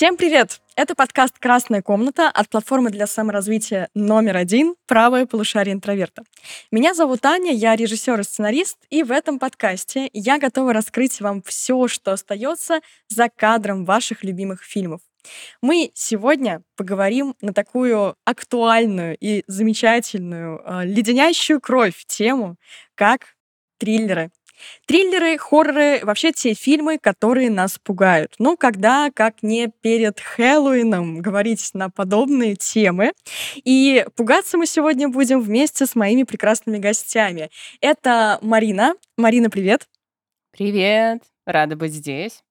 Всем привет! Это подкаст «Красная комната» от платформы для саморазвития номер один «Правое полушарие интроверта». Меня зовут Аня, я режиссер и сценарист, и в этом подкасте я готова раскрыть вам все, что остается за кадром ваших любимых фильмов. Мы сегодня поговорим на такую актуальную и замечательную, э, леденящую кровь тему, как триллеры. Триллеры, хорроры, вообще те фильмы, которые нас пугают. Ну, когда, как не перед Хэллоуином, говорить на подобные темы. И пугаться мы сегодня будем вместе с моими прекрасными гостями. Это Марина. Марина, привет. Привет, рада быть здесь.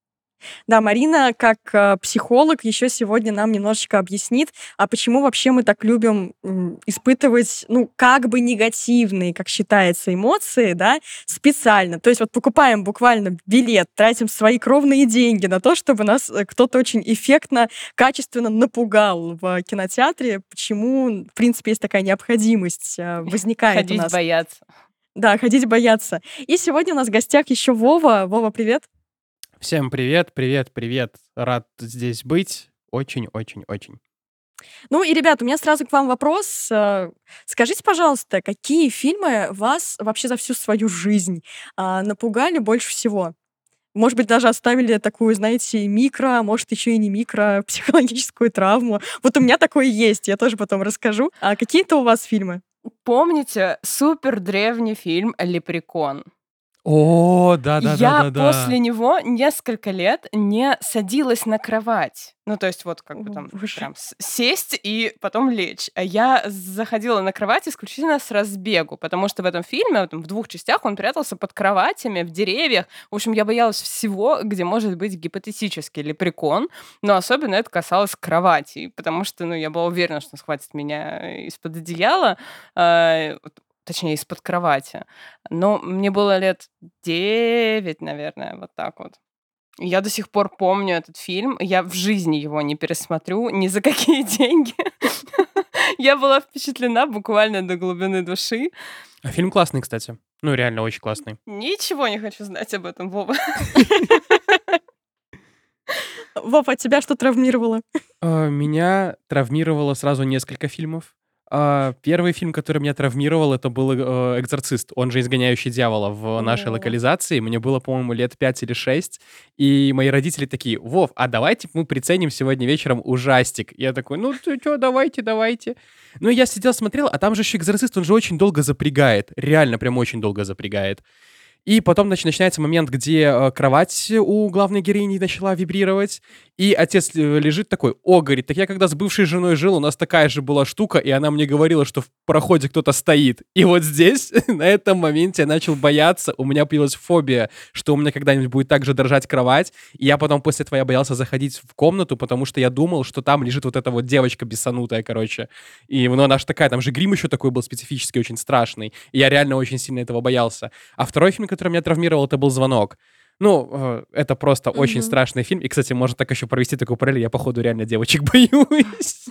Да, Марина, как э, психолог, еще сегодня нам немножечко объяснит, а почему вообще мы так любим испытывать, ну, как бы негативные, как считается, эмоции, да, специально. То есть вот покупаем буквально билет, тратим свои кровные деньги на то, чтобы нас э, кто-то очень эффектно, качественно напугал в кинотеатре. Почему, в принципе, есть такая необходимость э, возникает Ходить у нас. бояться. Да, ходить бояться. И сегодня у нас в гостях еще Вова. Вова, привет. Всем привет, привет, привет. Рад здесь быть. Очень-очень-очень. Ну и, ребят, у меня сразу к вам вопрос. Э, Скажите, пожалуйста, какие фильмы вас вообще за всю свою жизнь а, напугали больше всего? Может быть, даже оставили такую, знаете, микро, а может, еще и не микро, психологическую травму. Вот у меня такое есть, я тоже потом расскажу. А какие-то у вас фильмы? Помните супер древний фильм «Лепрекон»? О, да, да, Я да, да, после да. него несколько лет не садилась на кровать. Ну, то есть вот как бы там боже. прям сесть и потом лечь. А я заходила на кровать исключительно с разбегу, потому что в этом фильме, в двух частях, он прятался под кроватями, в деревьях. В общем, я боялась всего, где может быть гипотетический лепрекон, но особенно это касалось кровати, потому что, ну, я была уверена, что он схватит меня из-под одеяла, а, точнее, из-под кровати. Но мне было лет 9, наверное, вот так вот. Я до сих пор помню этот фильм. Я в жизни его не пересмотрю ни за какие деньги. Я была впечатлена буквально до глубины души. А фильм классный, кстати. Ну, реально очень классный. Ничего не хочу знать об этом, Вова. Вова, тебя что травмировало? А, Меня травмировало сразу несколько фильмов. А, Первый фильм, который меня травмировал, это был э, «Экзорцист», он же «Изгоняющий дьявола» в нашей О. локализации. Мне было, по-моему, лет 5 или 6. И мои родители такие, Вов, а давайте мы приценим сегодня вечером ужастик. Я такой, ну ты что, давайте, давайте. Ну, я сидел, смотрел, а там же еще «Экзорцист», он же очень долго запрягает. Реально, прям очень долго запрягает. И потом значит, начинается момент, где э, кровать у главной героини начала вибрировать, и отец э, лежит такой, о, говорит, так я когда с бывшей женой жил, у нас такая же была штука, и она мне говорила, что в проходе кто-то стоит. И вот здесь, на этом моменте я начал бояться, у меня появилась фобия, что у меня когда-нибудь будет так же дрожать кровать, и я потом после этого я боялся заходить в комнату, потому что я думал, что там лежит вот эта вот девочка бессанутая, короче. И ну, она же такая, там же грим еще такой был специфический, очень страшный. И я реально очень сильно этого боялся. А второй фильм, который меня травмировал, это был «Звонок». Ну, э, это просто очень Мгм. страшный фильм. И, кстати, можно так еще провести такую параллель. Я, походу, реально девочек боюсь.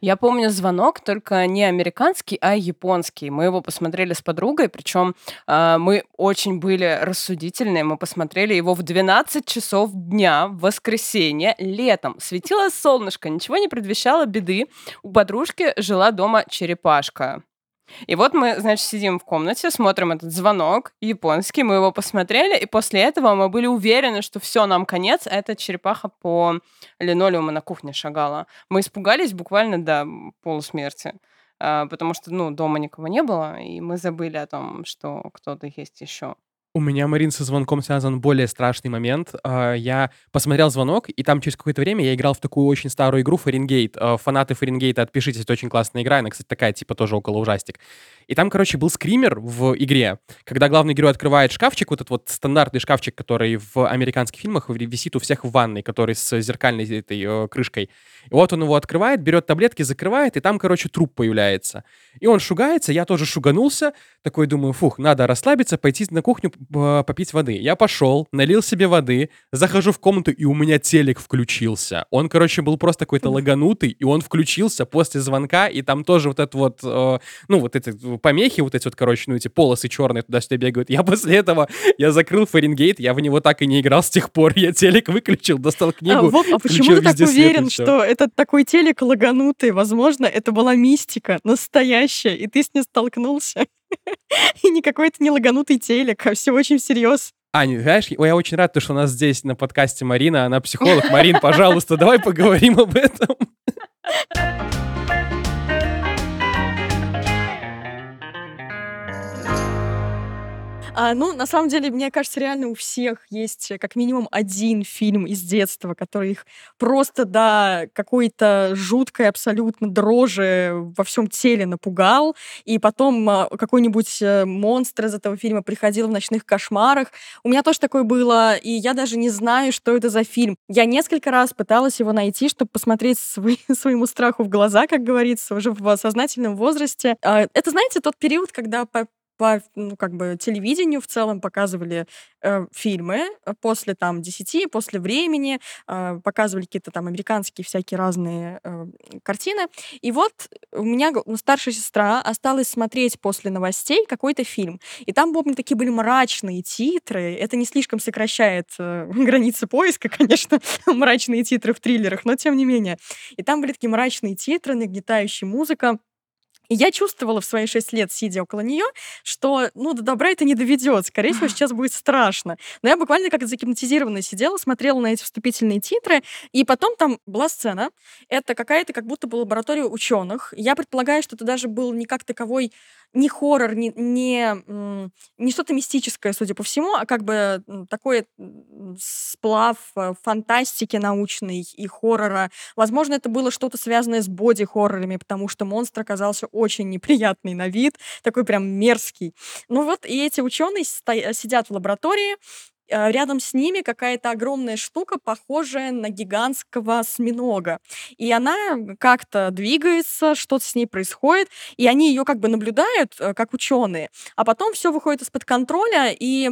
Я помню звонок, только не американский, а японский. Мы его посмотрели с подругой, причем а, мы очень были рассудительные. Мы посмотрели его в 12 часов дня в воскресенье летом. Светило солнышко, ничего не предвещало беды. У подружки жила дома черепашка. И вот мы, значит, сидим в комнате, смотрим этот звонок японский, мы его посмотрели, и после этого мы были уверены, что все, нам конец, а эта черепаха по линолеуму на кухне шагала. Мы испугались буквально до полусмерти, а, потому что, ну, дома никого не было, и мы забыли о том, что кто-то есть еще. У меня, Марин, со звонком связан более страшный момент. А, Я посмотрел звонок, и там через какое-то время я играл в такую очень старую игру Фаренгейт. А, Фанаты Фаренгейта, отпишитесь, это очень классная игра. Она, кстати, такая, типа, тоже около ужастик. И там, короче, был скример в игре, когда главный герой открывает шкафчик, вот этот вот стандартный шкафчик, который в американских фильмах висит у всех в ванной, который с зеркальной этой э, крышкой. И вот он его открывает, берет таблетки, закрывает, и там, короче, труп появляется. И он шугается, я тоже шуганулся, такой думаю, фух, надо расслабиться, пойти на кухню, попить воды. Я пошел, налил себе воды, захожу в комнату, и у меня телек включился. Он, короче, был просто какой-то лаганутый, и он включился после звонка, и там тоже вот это вот, э, ну, вот эти помехи, вот эти вот, короче, ну, эти полосы черные туда-сюда бегают. Я после этого, я закрыл Фаренгейт, я в него так и не играл с тех пор. Я телек выключил, достал книгу. А, вот, а почему ты так уверен, что этот такой телек лаганутый? Возможно, это была мистика настоящая, и ты с ней столкнулся. И не какой-то не лаганутый телек, а все очень всерьез. Аня, знаешь, я очень рад, что у нас здесь на подкасте Марина, она психолог. Марин, пожалуйста, давай поговорим об этом. А, ну, на самом деле, мне кажется, реально у всех есть э, как минимум один фильм из детства, который их просто до какой-то жуткой абсолютно дрожи во всем теле напугал. И потом а, какой-нибудь э, монстр из этого фильма приходил в ночных кошмарах. У меня тоже такое было, и я даже не знаю, что это за фильм. Я несколько раз пыталась его найти, чтобы посмотреть свой, своему страху в глаза, как говорится, уже в сознательном возрасте. А, это, знаете, тот период, когда по ну, как бы телевидению в целом показывали э, фильмы э, после там 10, после времени, э, показывали какие-то там американские всякие разные э, картины. И вот у меня старшая сестра осталась смотреть после новостей какой-то фильм. И там, помню, такие были мрачные титры. Это не слишком сокращает э, границы поиска, конечно, мрачные титры в триллерах, но тем не менее. И там были такие мрачные титры, нагнетающая музыка. И я чувствовала в свои шесть лет, сидя около нее, что, ну, до добра это не доведет. Скорее всего, сейчас будет страшно. Но я буквально как загипнотизированная сидела, смотрела на эти вступительные титры, и потом там была сцена. Это какая-то как будто бы лаборатория ученых. Я предполагаю, что это даже был не как таковой не хоррор, не, не, не что-то мистическое, судя по всему, а как бы такой сплав э, фантастики научной и хоррора. Возможно, это было что-то связанное с боди-хоррорами, потому что монстр оказался очень неприятный на вид, такой прям мерзкий. Ну вот, и эти ученые сидят в лаборатории, рядом с ними какая-то огромная штука, похожая на гигантского осьминога. И она как-то двигается, что-то с ней происходит, и они ее как бы наблюдают, э, как ученые. А потом все выходит из-под контроля, и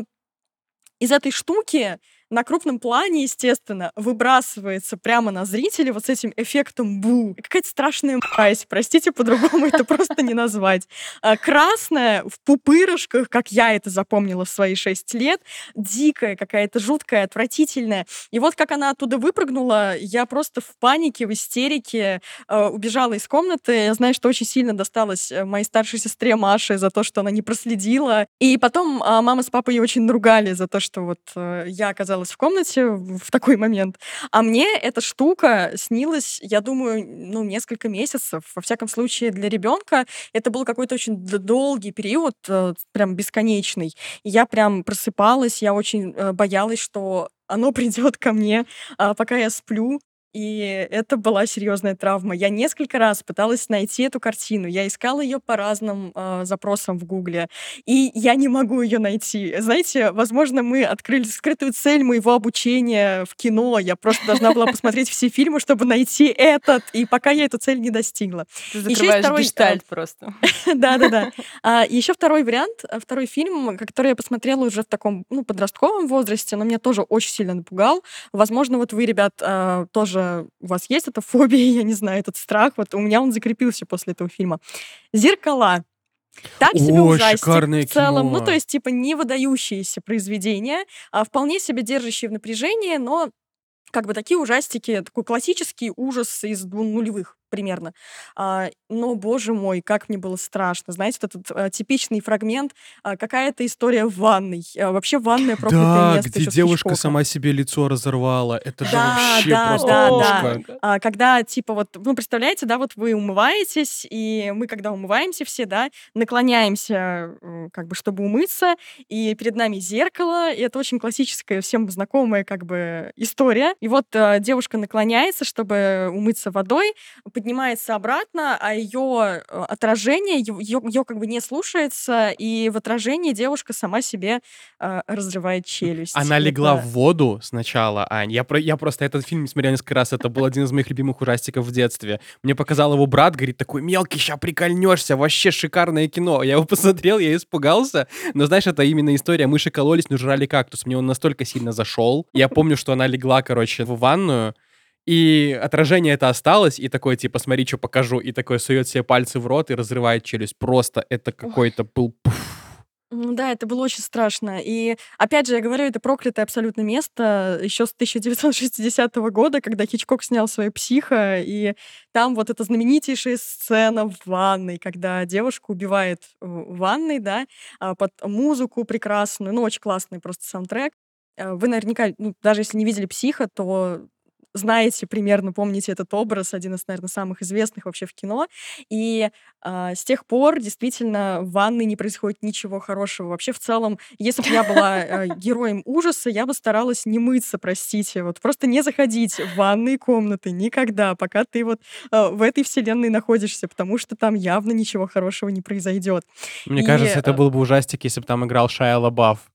из этой штуки на крупном плане, естественно, выбрасывается прямо на зрителя вот с этим эффектом бу. Какая-то страшная мразь, простите, по-другому это просто не назвать. А, красная, в пупырышках, как я это запомнила в свои шесть лет, дикая какая-то, жуткая, отвратительная. И вот как она оттуда выпрыгнула, я просто в панике, в истерике а, убежала из комнаты. Я знаю, что очень сильно досталось э, моей старшей сестре Маше за то, что она не проследила. И потом а, мама с папой ее очень наругали за то, что вот э, я оказалась оказалась в комнате в такой момент. А мне эта штука снилась, я думаю, ну, несколько месяцев. Во всяком случае, для ребенка это был какой-то очень долгий период, э, прям бесконечный. Я прям просыпалась, я очень э, боялась, что оно придет ко мне, а, пока я сплю. И это была серьезная травма. Я несколько раз пыталась найти эту картину. Я искала ее по разным э, запросам в Гугле. И я не могу ее найти. Знаете, возможно, мы открыли скрытую цель моего обучения в кино. Я просто должна была посмотреть все фильмы, чтобы найти этот. И пока я эту цель не достигла. Ты закрываешь второй... гештальт просто. Да-да-да. А, еще второй вариант, э, второй фильм, который я посмотрела уже в таком ну, подростковом возрасте, но меня тоже очень сильно напугал. Возможно, вот вы, ребят, тоже тоже у вас есть эта фобия, я не знаю, этот страх. Вот у меня он закрепился после этого фильма. «Зеркала». Так себе О, ужастик в целом. Кино. Ну, то есть, типа, не выдающиеся произведения, а вполне себе держащие в напряжении, но как бы такие ужастики, такой классический ужас из нулевых примерно. А, но, боже мой, как мне было страшно. Знаете, вот этот а, типичный фрагмент, а, какая-то история в ванной. А, вообще ванная проклятое да, место. где девушка сама себе лицо разорвала. Это же да, вообще да, просто да, да. А, когда, типа, вот, ну, представляете, да, вот вы умываетесь, и мы, когда умываемся все, да, наклоняемся, как бы, чтобы умыться, и перед нами зеркало, и это очень классическая, всем знакомая, как бы, история. И вот а, девушка наклоняется, чтобы умыться водой, поднимается обратно, а ее э, отражение, ее, ее как бы не слушается, и в отражении девушка сама себе э, разрывает челюсть. Она Это- легла в воду сначала, Ань. Я, про, я просто этот фильм смотрел несколько раз. Это был один из моих любимых ужастиков в детстве. Мне показал его брат, говорит, такой мелкий, ща прикольнешься, вообще шикарное кино. Я его посмотрел, я испугался. Но знаешь, это именно история «Мыши кололись, но жрали кактус». Мне он настолько сильно зашел. Я помню, что она легла, короче, в ванную, и отражение это осталось, и такой, типа, смотри, что покажу, и такой сует себе пальцы в рот и разрывает челюсть. Просто это какой-то был... Ну да, это было очень страшно. И опять же, я говорю, это проклятое абсолютно место еще с 1960 года, когда Хичкок снял свое «Психо», и там вот эта знаменитейшая сцена в ванной, когда девушка убивает в ванной, да, а, под музыку прекрасную, ну, очень классный просто саундтрек. Э, Вы наверняка, ну, даже если не видели «Психо», то знаете примерно, помните этот образ, один из, наверное, самых известных вообще в кино. И а, с тех пор действительно в ванной не происходит ничего хорошего. Вообще в целом, если бы я была э, героем ужаса, я бы старалась не мыться, простите, вот просто не заходить в ванные комнаты никогда, пока ты вот э, в этой вселенной находишься, потому что там явно ничего хорошего не произойдет. Мне И, кажется, это э, был бы ужастик, если бы там играл Шайа Лабаф.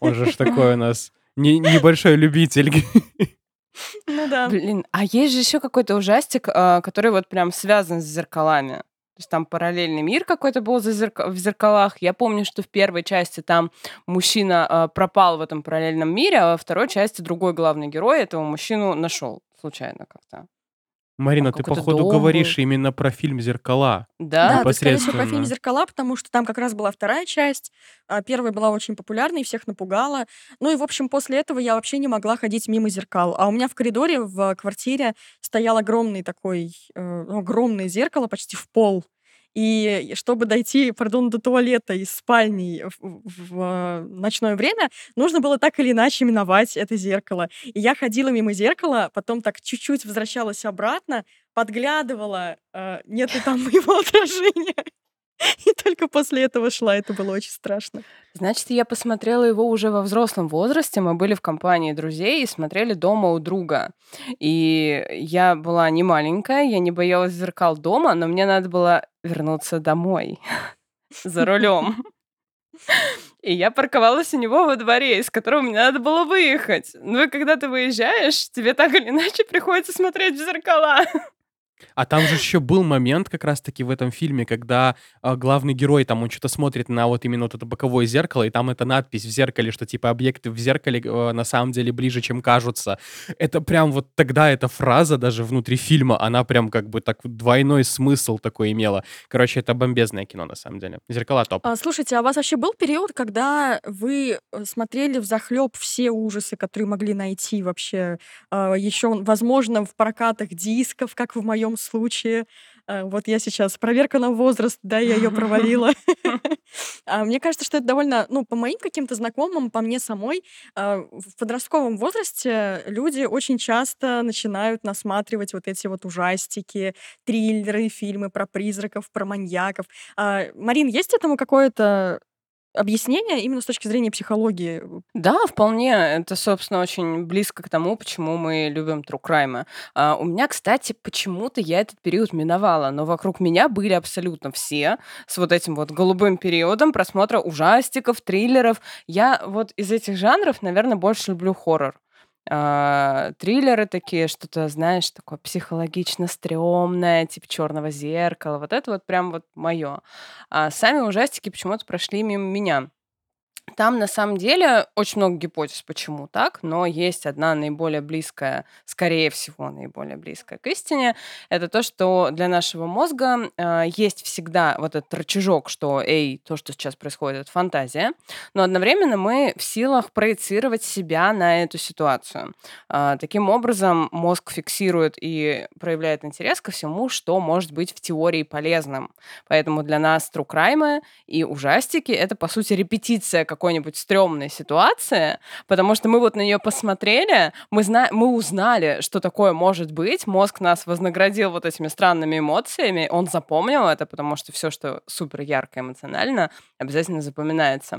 Он же ж такой у нас не- небольшой любитель. Ну да. Блин, а есть же еще какой-то ужастик, а, который вот прям связан с зеркалами. То есть там параллельный мир какой-то был за зерка- в зеркалах. Я помню, что в первой части там мужчина а, пропал в этом параллельном мире, а во второй части другой главный герой этого мужчину нашел случайно как-то. Марина, Там ты, походу, говоришь был. именно про фильм «Зеркала». Да? Да, скорее всего, про фильм. «Зеркала», потому что там как раз была вторая часть. а Первая была очень популярной, всех напугала. Ну и, в общем, после этого я вообще не могла ходить мимо зеркал. А у меня в коридоре в квартире стоял огромный такой, э, огромное зеркало почти в пол. И чтобы дойти, пардон, до туалета из спальни в, в, э, ночное время, нужно было так или иначе миновать это зеркало. И я ходила мимо зеркала, потом так чуть-чуть возвращалась обратно, подглядывала, э, нет ли там моего отражения. И только после этого шла. Это было очень страшно. Значит, я посмотрела его уже во взрослом возрасте. Мы были в компании друзей и смотрели дома у друга. И я была не маленькая, я не боялась зеркал дома, но мне надо было вернуться домой за рулем. И я парковалась у него во дворе, из которого мне надо было выехать. Ну и когда ты выезжаешь, тебе так или иначе приходится смотреть в зеркала. А там же еще был момент как раз-таки в этом фильме, когда а, главный герой, там, он что-то смотрит на вот именно вот это боковое зеркало, и там эта надпись в зеркале, что типа объекты в зеркале э, на самом деле ближе, чем кажутся. Это прям вот тогда эта фраза даже внутри фильма, она прям как бы так двойной смысл такой имела. Короче, это бомбезное кино на самом деле. Зеркала топ. А, слушайте, а у вас вообще был период, когда вы э, смотрели в захлеб все ужасы, которые могли найти вообще? еще, возможно, в прокатах дисков, как в моем случае. А, Вот я сейчас проверка на возраст, да, я ее провалила. А, Мне кажется, что это довольно, ну, по моим каким-то знакомым, по мне самой, а, в подростковом возрасте люди очень часто начинают насматривать вот эти вот ужастики, триллеры, фильмы про призраков, про маньяков. А, Марин, есть этому какое-то объяснение именно с точки зрения психологии? Да, вполне. Это, собственно, очень близко к тому, почему мы любим true crime. А, у меня, кстати, почему-то я этот период миновала, но вокруг меня были абсолютно все с вот этим вот голубым периодом просмотра ужастиков, триллеров. Я вот из этих жанров, наверное, больше люблю хоррор. А, триллеры такие, что-то, знаешь, такое психологично стрёмное, типа черного зеркала. Вот это вот прям вот мое. А сами ужастики почему-то прошли мимо меня. Там на самом деле очень много гипотез, почему так, но есть одна наиболее близкая, скорее всего, наиболее близкая к истине. Это то, что для нашего мозга э, есть всегда вот этот рычажок, что, эй, то, что сейчас происходит, это фантазия, но одновременно мы в силах проецировать себя на эту ситуацию. А, таким образом, мозг фиксирует и проявляет интерес ко всему, что может быть в теории полезным. Поэтому для нас true и ужастики — это, по сути, репетиция какой-нибудь стрёмной ситуации, потому что мы вот на нее посмотрели, мы, зна- мы узнали, что такое может быть, мозг нас вознаградил вот этими странными эмоциями, он запомнил это, потому что все, что супер ярко эмоционально, обязательно запоминается.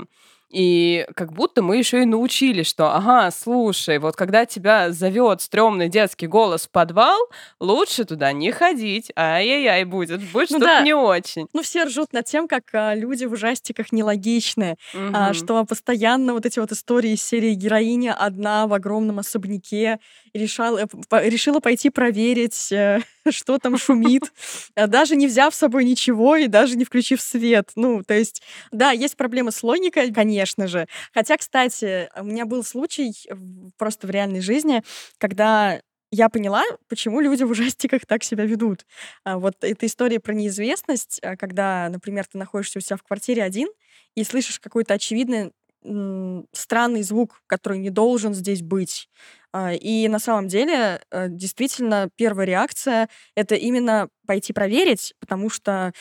И как будто мы еще и научились, что, ага, слушай, вот когда тебя зовет стрёмный детский голос в подвал, лучше туда не ходить, ай-яй-яй будет, будет Ну что-то да. не очень. Ну, все ржут над тем, как а, люди в ужастиках нелогичны, а, Мгм. что постоянно вот эти вот истории из серии героиня одна в огромном особняке решала, э, решила пойти проверить, э, что там шумит, а, даже не взяв с собой ничего и даже не включив свет. Ну, то есть, да, есть проблемы с логикой, конечно же. Хотя, кстати, у меня был случай просто в реальной жизни, когда я поняла, почему люди в ужастиках так себя ведут. А, Вот эта история про неизвестность, а, когда, например, ты находишься у себя в квартире один и слышишь какой-то очевидный странный звук, который не должен здесь быть. А, И на самом деле, э, действительно, первая реакция — это именно пойти проверить, потому что,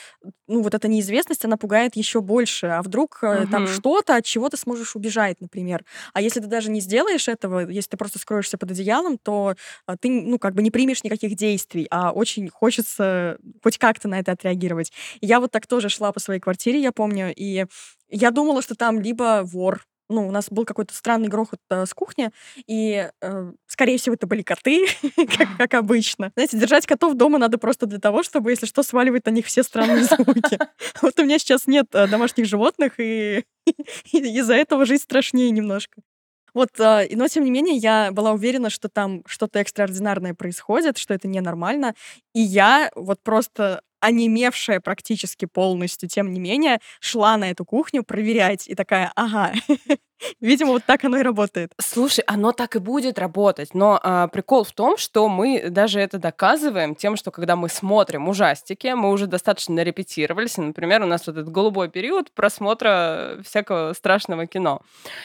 ну, вот эта неизвестность, она пугает еще больше. А вдруг э, там что-то, от чего ты сможешь убежать, например. А если ты даже не сделаешь этого, если ты просто скроешься под одеялом, то а, ты, ну, как бы не примешь никаких действий, а очень хочется хоть как-то на это отреагировать. Я вот так тоже шла по своей квартире, я помню, и я думала, что там либо вор, ну, у нас был какой-то странный грохот э, с кухни, и, э, скорее всего, это были коты, как, как обычно. Знаете, держать котов дома надо просто для того, чтобы, если что, сваливать на них все странные звуки. Вот у меня сейчас нет э, домашних животных, и и из-за этого жизнь страшнее немножко. Вот, и- но тем не менее, я была уверена, что там что-то экстраординарное происходит, что это ненормально. И я вот просто онемевшая практически полностью, тем не менее, шла на эту кухню проверять. И такая, ага, видимо, вот так оно и работает. Слушай, оно так и будет работать, но а, прикол в том, что мы даже это доказываем тем, что когда мы смотрим ужастики, мы уже достаточно репетировались. Например, у нас вот этот голубой период просмотра всякого страшного кино.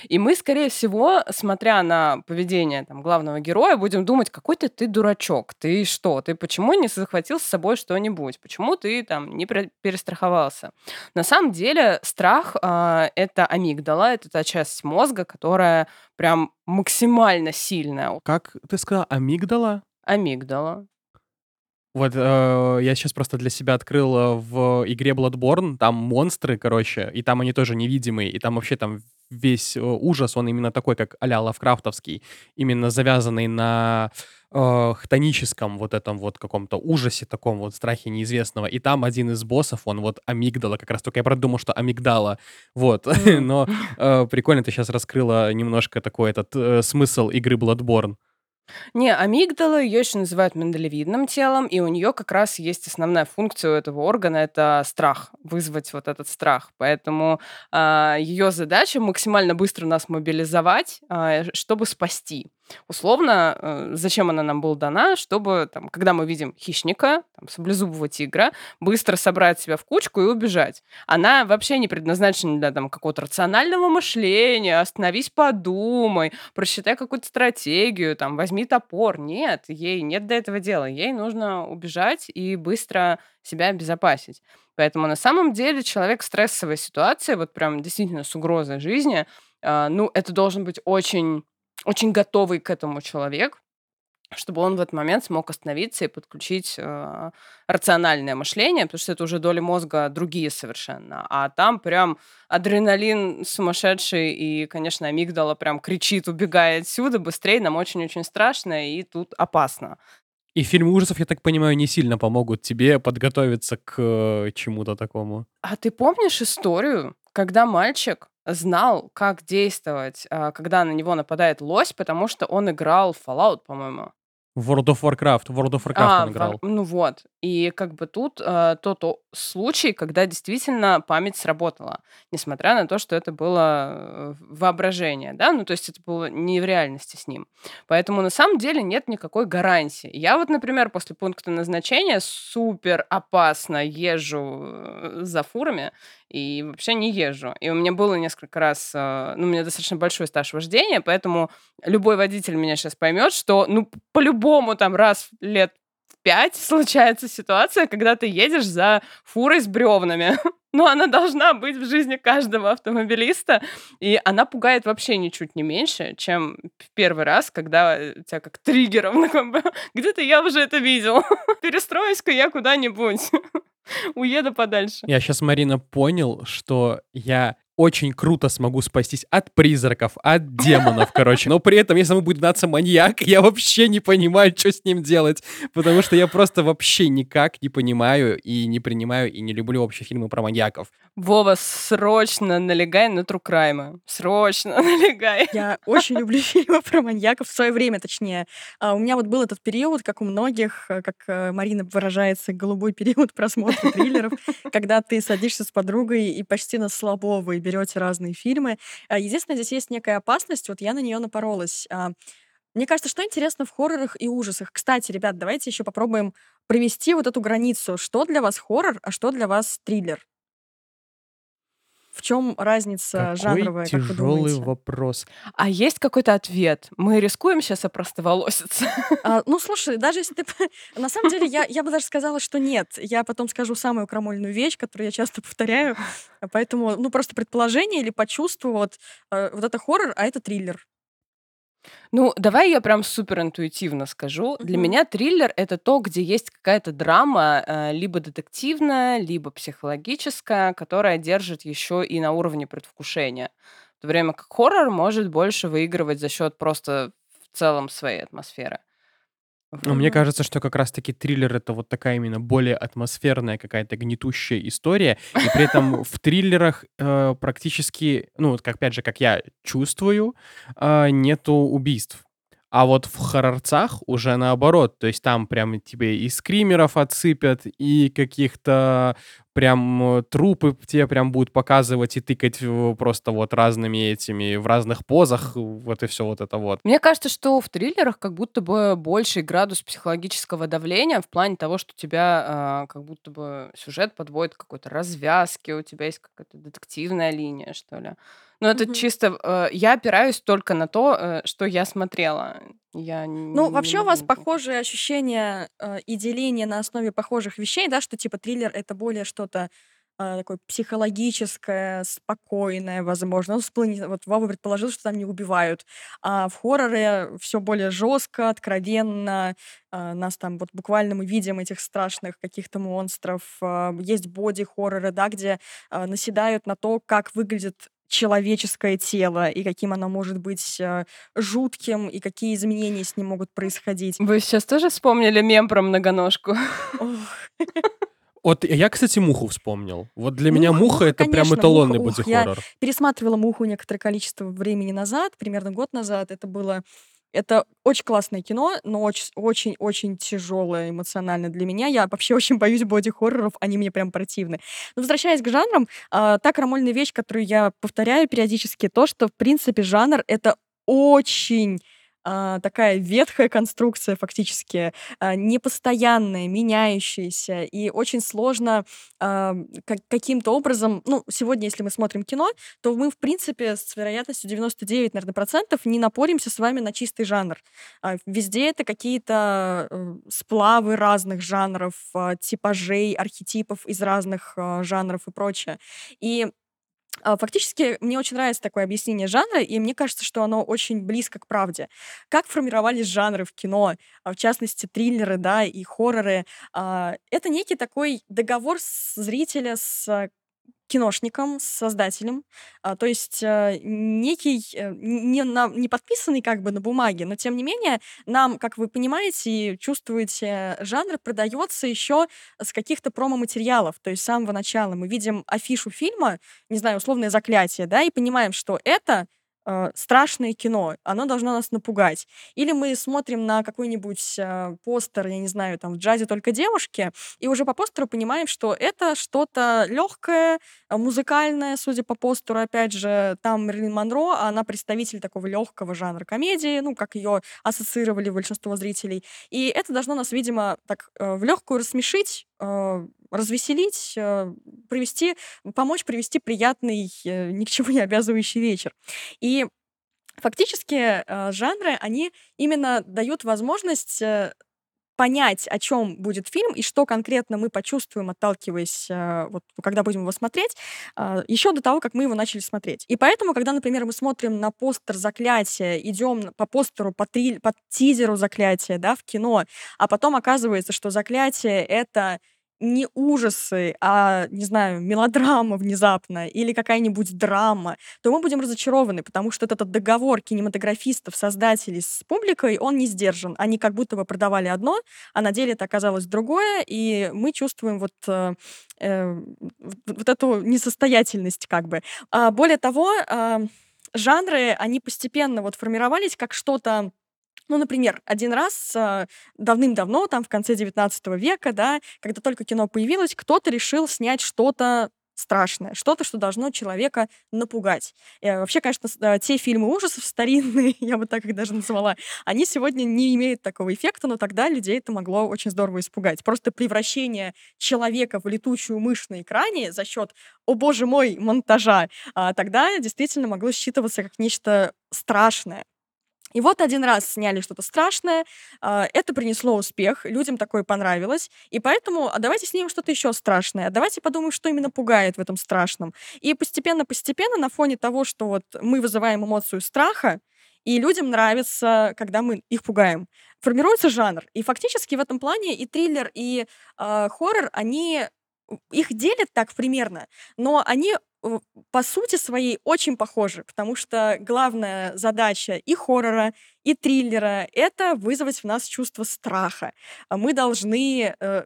И мы, скорее всего, смотря на поведение там, главного героя, будем думать, какой ты дурачок, ты что, ты почему не захватил с собой что-нибудь, почему ты там не перестраховался. На самом деле страх а, это амигдала, это та часть мозга, которая прям максимально сильная. Как ты сказала, амигдала? Амигдала. Вот э, я сейчас просто для себя открыл э, в игре Bloodborne, там монстры, короче, и там они тоже невидимые, и там вообще там весь э, ужас, он именно такой, как а-ля Лавкрафтовский, именно завязанный на э, хтоническом вот этом вот каком-то ужасе, таком вот страхе неизвестного. И там один из боссов, он вот амигдала как раз. Только я правда думал, что амигдала. Вот. Но э, прикольно ты сейчас раскрыла немножко такой этот э, смысл игры Bloodborne. Не, амигдала ее еще называют миндалевидным телом, и у нее как раз есть основная функция у этого органа это страх, вызвать вот этот страх. Поэтому ее задача максимально быстро нас мобилизовать, а, чтобы спасти. Условно, э, зачем она нам была дана, чтобы, там, когда мы видим хищника, там, саблезубого тигра, быстро собрать себя в кучку и убежать. Она вообще не предназначена для там, какого-то рационального мышления, остановись, подумай, просчитай какую-то стратегию, там, возьми топор. Нет, ей нет до этого дела. Ей нужно убежать и быстро себя обезопасить. Поэтому на самом деле человек в стрессовой ситуации, вот прям действительно с угрозой жизни, а, ну, это должен быть очень, очень готовый к этому человек, чтобы он в этот момент смог остановиться и подключить э, рациональное мышление, потому что это уже доли мозга другие совершенно. А там прям адреналин сумасшедший, и, конечно, амигдала прям кричит, убегая отсюда, быстрее, нам очень-очень страшно, и тут опасно. И фильмы ужасов, я так понимаю, не сильно помогут тебе подготовиться к э, чему-то такому. А ты помнишь историю, когда мальчик знал, как действовать, а, когда на него нападает лось, потому что он играл в Fallout, по-моему. В World of Warcraft. В World of Warcraft А, он играл. ну вот. И как бы тут э, тот случай, когда действительно память сработала, несмотря на то, что это было э, воображение, да, ну то есть это было не в реальности с ним. Поэтому на самом деле нет никакой гарантии. Я вот, например, после пункта назначения супер опасно езжу э, за фурами и вообще не езжу. И у меня было несколько раз, э, ну у меня достаточно большой стаж вождения, поэтому любой водитель меня сейчас поймет, что, ну, по-любому там раз лет пять случается ситуация, когда ты едешь за фурой с бревнами. Ну, она должна быть в жизни каждого автомобилиста, и она пугает вообще ничуть не меньше, чем в первый раз, когда э, тебя как триггером, где-то я уже это видел. Перестроюсь-ка я куда-нибудь, уеду подальше. Я сейчас, Марина, понял, что я очень круто смогу спастись от призраков, от демонов, короче. Но при этом, если ему будет гнаться маньяк, я вообще не понимаю, что с ним делать. Потому что я просто вообще никак не понимаю и не принимаю и не люблю вообще фильмы про маньяков. Вова, срочно налегай на Трукрайма. Срочно налегай. Я очень люблю фильмы про маньяков в свое время, точнее. А у меня вот был этот период, как у многих, э, как э, Марина выражается, голубой период просмотра триллеров, когда ты садишься с подругой и почти на слабо вы берете разные фильмы. А, единственное, здесь есть некая опасность, вот я на нее напоролась. А, мне кажется, что интересно в хоррорах и ужасах. Кстати, ребят, давайте еще попробуем провести вот эту границу. Что для вас хоррор, а что для вас триллер? В чем разница Какой жанровая, как вы тяжелый думаете? вопрос. А есть какой-то ответ? Мы рискуем сейчас опростоволоситься? А, ну, слушай, даже если ты... На самом деле, я, я бы даже сказала, что нет. Я потом скажу самую крамольную вещь, которую я часто повторяю. Поэтому, ну, просто предположение или почувствую, вот, э, вот это хоррор, а это триллер. Ну, давай я прям супер интуитивно скажу. Для Мгм. меня триллер это то, где есть какая-то драма, э, либо детективная, либо психологическая, которая держит еще и на уровне предвкушения. В то время как хоррор может больше выигрывать за счет просто в целом своей атмосферы. Ну, мне кажется, что как раз-таки триллер это вот такая именно более атмосферная какая-то гнетущая история, и при этом в триллерах э, практически, ну вот как опять же, как я чувствую, а, нету убийств. А вот в хоррорцах уже наоборот, то есть там прям тебе и скримеров отсыпят, и каких-то прям э, трупы тебе прям будут показывать и тыкать в- просто вот разными этими, в разных позах, вот и все вот это вот. Мне кажется, что в триллерах как будто бы больший градус психологического давления в плане того, что тебя а, как будто бы сюжет подводит к какой-то развязке, у тебя есть какая-то детективная линия, что ли. Но это Мгм. чисто... э, я опираюсь только на то, э, что я смотрела. Я Ну, не вообще у вас похожие ощущения э, и деление на основе похожих вещей, да, что типа триллер это более что-то э, такое психологическое, спокойное, возможно. Ну, всплыни- вот Вова предположил, что там не убивают. А в хорроре все более жестко, откровенно. Нас там вот буквально мы видим этих страшных каких-то монстров. Есть боди-хорроры, да, где наседают на то, как выглядит человеческое тело и каким оно может быть э, жутким и какие изменения с ним могут происходить. Вы сейчас тоже вспомнили мем про многоножку? Вот я, кстати, муху вспомнил. Вот для меня Муха, муха это прям конечно, эталонный муха. Ух, я боди-хоррор. пересматривала «Муху» некоторое количество времени назад, примерно год назад. Это было... Это очень классное кино, но очень-очень тяжелое эмоционально для меня. Я вообще очень боюсь боди-хорроров, они мне прям противны. Но возвращаясь к жанрам, а, та крамольная вещь, которую я повторяю периодически, то, что, в принципе, жанр — это очень а, такая ветхая конструкция фактически, а, непостоянная, меняющаяся, и очень сложно а, как- каким-то образом, ну, сегодня, если мы смотрим кино, то мы, в принципе, с вероятностью 99, наверное, процентов не напоримся с вами на чистый жанр. Везде это какие-то э, сплавы разных жанров, типажей, архетипов из разных жанров и прочее. И Фактически, мне очень нравится такое объяснение жанра, и мне кажется, что оно очень близко к правде. Как формировались жанры в кино, а в частности, триллеры, да, и хорроры? А, Это некий такой договор зрителя с а, киношником, с создателем. А, То есть э, некий, э, не, на- не подписанный как бы на бумаге, но тем не менее нам, как вы понимаете и чувствуете, жанр продается еще с каких-то промо-материалов. То есть с самого начала мы видим афишу фильма, не знаю, условное заклятие, да, и понимаем, что это э, страшное кино, оно должно нас напугать. Или мы смотрим на какой-нибудь э, постер, я не знаю, там в джазе только девушки, и уже по постеру понимаем, что это что-то легкое, э, музыкальное, судя по постеру, опять же, там Мерлин Монро, а она представитель такого легкого жанра комедии, ну, как ее ассоциировали большинство зрителей. И это должно нас, видимо, так э, в легкую рассмешить, э, развеселить, привести, помочь привести приятный, э, ни к чему не обязывающий вечер. И фактически э, жанры, они именно дают возможность э, понять, о чем будет фильм и что конкретно мы почувствуем, отталкиваясь, вот, когда будем его смотреть, еще до того, как мы его начали смотреть. И поэтому, когда, например, мы смотрим на постер заклятия, идем по постеру, по, трил- по тизеру заклятия, да, в кино, а потом оказывается, что заклятие — это не ужасы, а, не знаю, мелодрама внезапно или какая-нибудь драма, то мы будем разочарованы, потому что этот договор кинематографистов, создателей с публикой, он не сдержан. Они как будто бы продавали одно, а на деле это оказалось другое, и мы чувствуем вот, э, э, вот эту несостоятельность как бы. А, более того, э, жанры, они постепенно вот формировались как что-то ну, например, один раз э, давным-давно, там в конце 19 века, да, когда только кино появилось, кто-то решил снять что-то страшное, что-то, что должно человека напугать. И, э, вообще, конечно, э, те фильмы ужасов старинные, я бы так их даже назвала, они сегодня не имеют такого эффекта, но тогда людей это могло очень здорово испугать. Просто превращение человека в летучую мышь на экране за счет, о боже мой, монтажа, а, тогда действительно могло считываться как нечто страшное. И вот один раз сняли что-то страшное, а, это принесло успех, людям такое понравилось, и поэтому а давайте снимем что-то еще страшное, а давайте подумаем, что именно пугает в этом страшном. И постепенно-постепенно на фоне того, что вот мы вызываем эмоцию страха, и людям нравится, когда мы их пугаем. Формируется жанр. И фактически в этом плане и триллер, и э, хоррор, они их делят так примерно, но они по сути своей очень похожи, потому что главная задача и хоррора, и триллера — это вызвать в нас чувство страха. А мы должны э,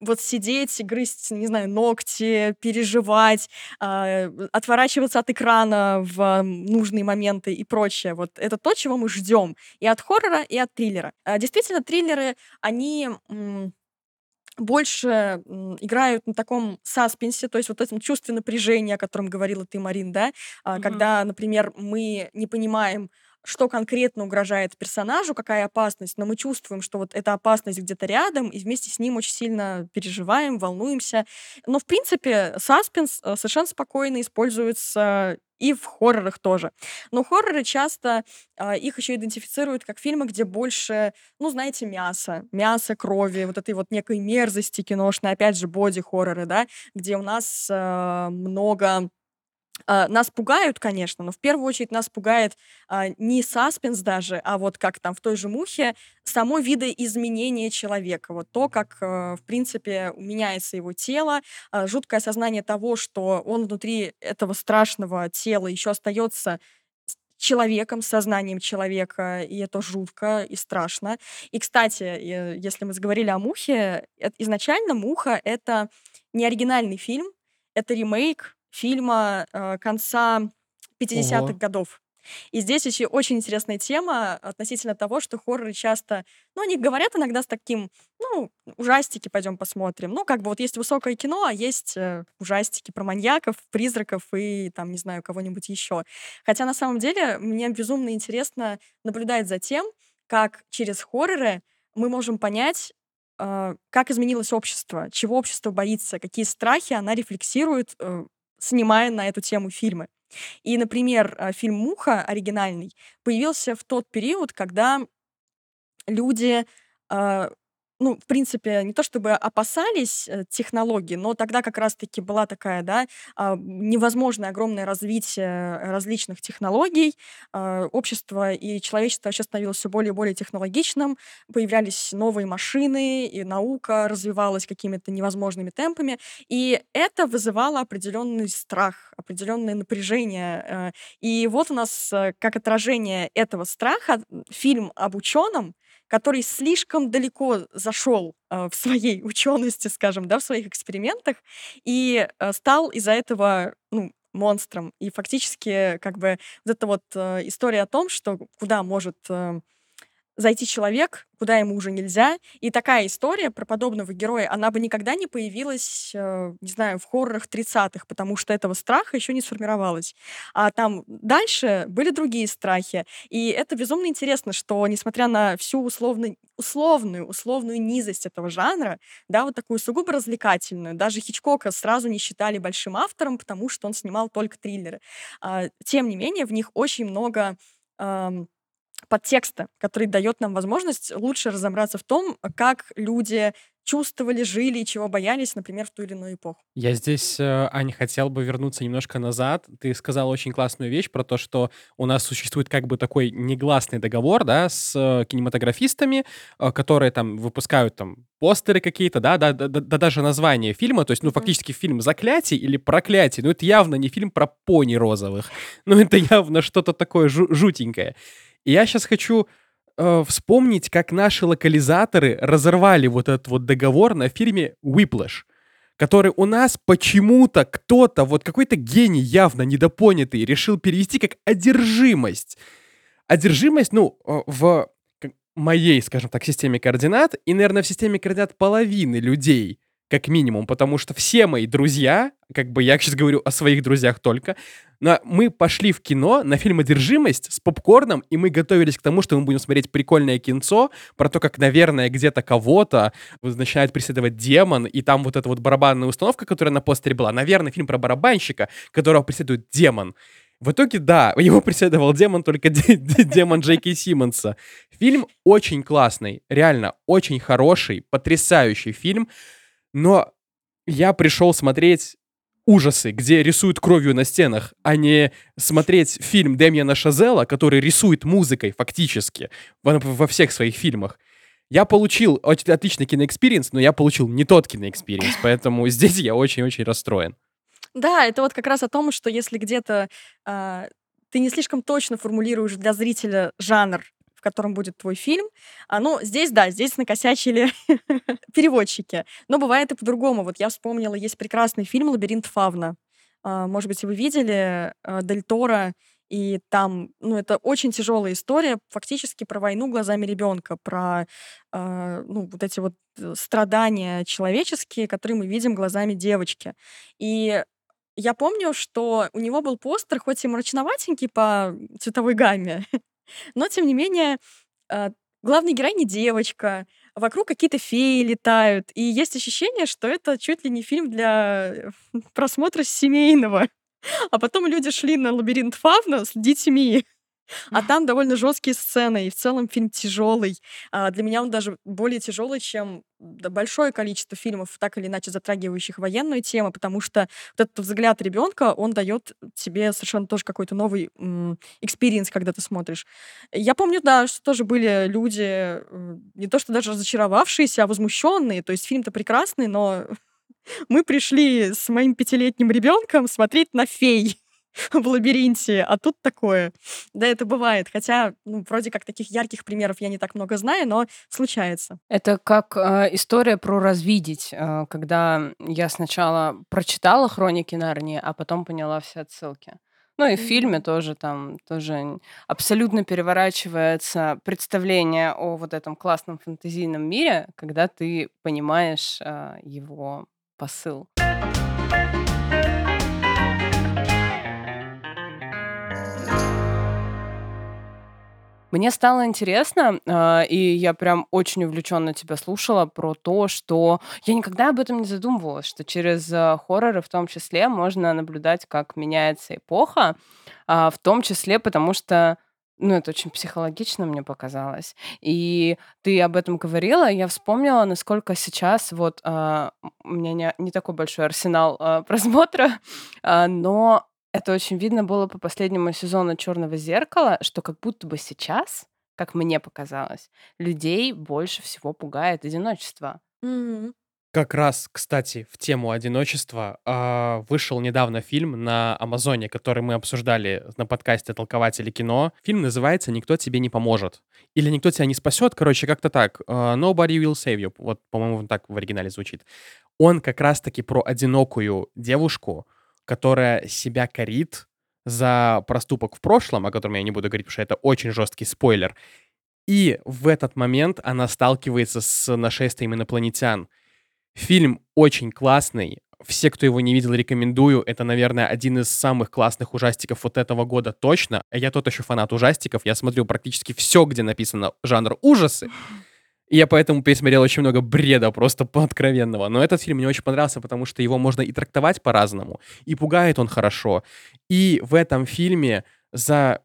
вот сидеть, грызть, не знаю, ногти, переживать, э, отворачиваться от экрана в нужные моменты и прочее. Вот это то, чего мы ждем и от хоррора, и от триллера. А действительно, триллеры, они больше играют на таком саспенсе, то есть вот этом чувстве напряжения, о котором говорила ты, Марин, да, а, когда, например, мы не понимаем, что конкретно угрожает персонажу, какая опасность, но мы чувствуем, что вот эта опасность где-то рядом, и вместе с ним очень сильно переживаем, волнуемся. Но, в принципе, саспенс э, совершенно спокойно используется и в хоррорах тоже. Но хорроры часто э, их еще идентифицируют как фильмы, где больше, ну, знаете, мяса, мяса, крови, вот этой вот некой мерзости киношной, опять же, боди-хорроры, да, где у нас э, много нас пугают, конечно, но в первую очередь нас пугает а, не саспенс даже, а вот как там в той же «Мухе» само видоизменение человека. Вот то, как, а, в принципе, меняется его тело, а, жуткое осознание того, что он внутри этого страшного тела еще остается человеком, сознанием человека, и это жутко и страшно. И, кстати, если мы заговорили о «Мухе», изначально «Муха» — это не оригинальный фильм, это ремейк фильма э, конца 50-х годов. И здесь еще очень интересная тема относительно того, что хорроры часто, ну, они говорят иногда с таким, ну, ужастики пойдем посмотрим. Ну, как бы вот есть высокое кино, а есть э, ужастики про маньяков, призраков и, там, не знаю, кого-нибудь еще. Хотя на самом деле мне безумно интересно наблюдать за тем, как через хорроры мы можем понять, э, как изменилось общество, чего общество боится, какие страхи она рефлексирует э, снимая на эту тему фильмы. И, например, э, фильм «Муха» оригинальный появился в тот период, когда люди э, ну, в принципе, не то чтобы опасались э, технологий, но тогда как раз-таки была такая, да, а, невозможное огромное развитие различных технологий. А, общество и человечество вообще становилось все более и более технологичным, появлялись новые машины, и наука развивалась какими-то невозможными темпами, и это вызывало определенный страх, определенное напряжение. Э. И вот у нас э, как отражение этого страха фильм об ученом, который слишком далеко зашел э, в своей учености, скажем, да, в своих экспериментах, и э, стал из-за этого ну, монстром. И фактически, как бы, вот эта вот э, история о том, что куда может зайти человек, куда ему уже нельзя. И такая история про подобного героя, она бы никогда не появилась, э, не знаю, в хоррорах 30-х, потому что этого страха еще не сформировалось. А там дальше были другие страхи. И это безумно интересно, что несмотря на всю условно, условную, условную низость этого жанра, да, вот такую сугубо развлекательную, даже Хичкока сразу не считали большим автором, потому что он снимал только триллеры. А, тем не менее, в них очень много подтекста, который дает нам возможность лучше разобраться в том, как люди чувствовали, жили и чего боялись, например, в ту или иную эпоху. Я здесь, э, Аня, хотел бы вернуться немножко назад. Ты сказала очень классную вещь про то, что у нас существует как бы такой негласный договор, да, с э, кинематографистами, э, которые там выпускают там постеры какие-то, да, да, да, да, даже название фильма, то есть, ну, фактически фильм «Заклятие» или «Проклятие», ну, это явно не фильм про пони розовых, ну, это явно что-то такое жу- жутенькое. Я сейчас хочу э, вспомнить, как наши локализаторы разорвали вот этот вот договор на фильме «Whiplash», который у нас почему-то кто-то, вот какой-то гений явно недопонятый, решил перевести как «одержимость». Одержимость, ну, э, в моей, скажем так, системе координат и, наверное, в системе координат половины людей как минимум, потому что все мои друзья, как бы я сейчас говорю о своих друзьях только, но мы пошли в кино на фильм «Одержимость» с попкорном, и мы готовились к тому, что мы будем смотреть прикольное кинцо про то, как, наверное, где-то кого-то начинает преследовать демон, и там вот эта вот барабанная установка, которая на постере была, наверное, фильм про барабанщика, которого преследует демон. В итоге, да, его преследовал демон, только демон Джей Кей Симмонса. Фильм очень классный, реально очень хороший, потрясающий фильм. Но я пришел смотреть ужасы, где рисуют кровью на стенах, а не смотреть фильм Дэмьена Шазелла, который рисует музыкой фактически во, всех своих фильмах. Я получил отличный кино experience, но я получил не тот кино experience, поэтому здесь я очень-очень расстроен. Да, это вот как раз о том, что если где-то э, ты не слишком точно формулируешь для зрителя жанр котором будет твой фильм. А, ну, здесь, да, здесь накосячили переводчики. Но бывает и по-другому. Вот я вспомнила, есть прекрасный фильм «Лабиринт Фавна». А, может быть, вы видели а, Дель Торо, и там, ну, это очень тяжелая история, фактически про войну глазами ребенка, про, э, ну, вот эти вот э, страдания человеческие, которые мы видим глазами девочки. И я помню, что у него был постер, хоть и мрачноватенький по цветовой гамме, но, тем не менее, а, главная героиня девочка, вокруг какие-то феи летают, и есть ощущение, что это чуть ли не фильм для просмотра семейного. А потом люди шли на лабиринт Фавна с детьми, а там довольно жесткие сцены, и в целом фильм тяжелый. А для меня он даже более тяжелый, чем большое количество фильмов, так или иначе затрагивающих военную тему, потому что вот этот взгляд ребенка, он дает тебе совершенно тоже какой-то новый experience, когда ты смотришь. Я помню, да, что тоже были люди, не то что даже разочаровавшиеся, а возмущенные. То есть фильм-то прекрасный, но мы пришли с моим пятилетним ребенком смотреть на фей. в лабиринте, а тут такое. Да, это бывает. Хотя, ну, вроде как таких ярких примеров я не так много знаю, но случается. Это как э, история про развидеть, э, когда я сначала прочитала хроники Нарнии, а потом поняла все отсылки. Ну и в фильме тоже там тоже абсолютно переворачивается представление о вот этом классном фэнтезийном мире, когда ты понимаешь э, его посыл. Мне стало интересно, э, и я прям очень увлеченно тебя слушала про то, что я никогда об этом не задумывалась, что через э, хорроры в том числе можно наблюдать, как меняется эпоха, э, в том числе потому что ну, это очень психологично мне показалось. И ты об этом говорила, я вспомнила, насколько сейчас вот э, у меня не, не такой большой арсенал э, просмотра, э, но это очень видно было по последнему сезону Черного зеркала, что как будто бы сейчас, как мне показалось, людей больше всего пугает одиночество. Мгм. Как раз, кстати, в тему одиночества а, вышел недавно фильм на Амазоне, который мы обсуждали на подкасте «Толкователи кино». Фильм называется «Никто тебе не поможет». Или «Никто тебя не спасет», короче, как-то так. А, «Nobody will save you». Вот, по-моему, так в оригинале звучит. Он как раз-таки про одинокую девушку, которая себя корит за проступок в прошлом, о котором я не буду говорить, потому что это очень жесткий спойлер. И в этот момент она сталкивается с нашествием инопланетян. Фильм очень классный. Все, кто его не видел, рекомендую. Это, наверное, один из самых классных ужастиков вот этого года точно. Я тот еще фанат ужастиков. Я смотрю практически все, где написано жанр ужасы. И я поэтому пересмотрел очень много бреда просто откровенного. Но этот фильм мне очень понравился, потому что его можно и трактовать по-разному, и пугает он хорошо. И в этом фильме за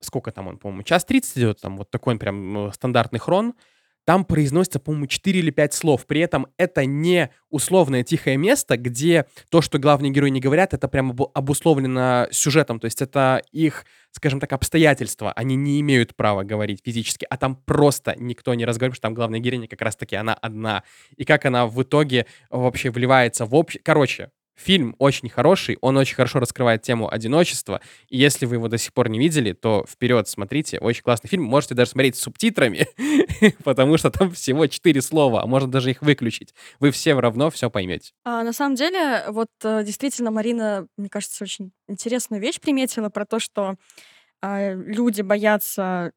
сколько там он, по-моему, час 30 идет, там вот такой он прям э, стандартный хрон, там произносится, по-моему, 4 или 5 слов. При этом это не условное тихое место, где то, что главные герои не говорят, это прямо обусловлено сюжетом. То есть это их, скажем так, обстоятельства. Они не имеют права говорить физически, а там просто никто не разговаривает, что там главная героиня как раз-таки она одна. И как она в итоге вообще вливается в общее... Короче, Фильм очень хороший, он очень хорошо раскрывает тему одиночества. И если вы его до сих пор не видели, то вперед смотрите. Очень классный фильм. Можете даже смотреть с субтитрами, потому что там всего четыре слова, а можно даже их выключить. Вы все равно все поймете. А, на самом деле, вот э, действительно Марина, мне кажется, очень интересную вещь приметила про то, что а, люди боятся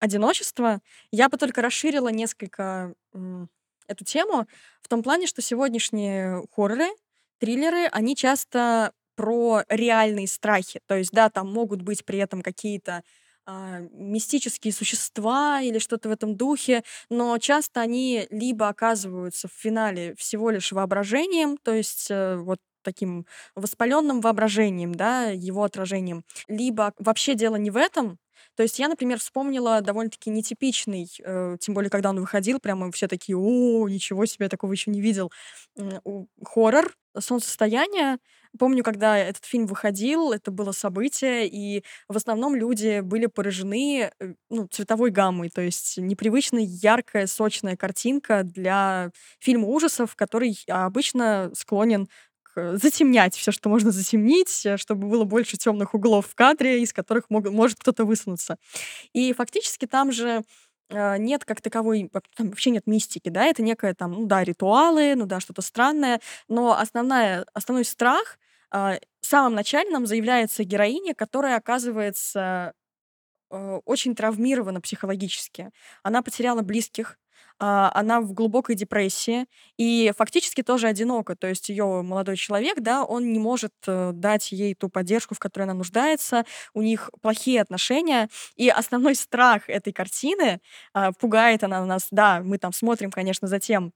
одиночества. Я бы только расширила несколько эту тему в том плане, что сегодняшние хорроры триллеры, они часто про реальные страхи. То есть, да, там могут быть при этом какие-то а, мистические существа или что-то в этом духе, но часто они либо оказываются в финале всего лишь воображением, то есть э, вот таким воспаленным воображением, да, его отражением, либо вообще дело не в этом, то есть я, например, вспомнила довольно-таки нетипичный, э, тем более, когда он выходил, прямо все такие, о, ничего себе, такого еще не видел, э, хоррор «Солнцестояние». Помню, когда этот фильм выходил, это было событие, и в основном люди были поражены э, ну, цветовой гаммой, то есть непривычная яркая, сочная картинка для фильма ужасов, который обычно склонен затемнять все, что можно затемнить, э, чтобы было больше темных углов в кадре, из которых мог, может кто-то высунуться. И фактически там же э, нет как таковой, там вообще нет мистики, да, это некое там, ну да, ритуалы, ну да, что-то странное, но основная, основной страх в самом начале нам заявляется героиня, которая оказывается очень травмирована психологически. Она потеряла близких, а, она в глубокой депрессии и фактически тоже одинока. То есть ее молодой человек, да, он не может э, дать ей ту поддержку, в которой она нуждается. У них плохие отношения. И основной страх этой картины а, пугает она нас. Да, мы там смотрим, конечно, за тем,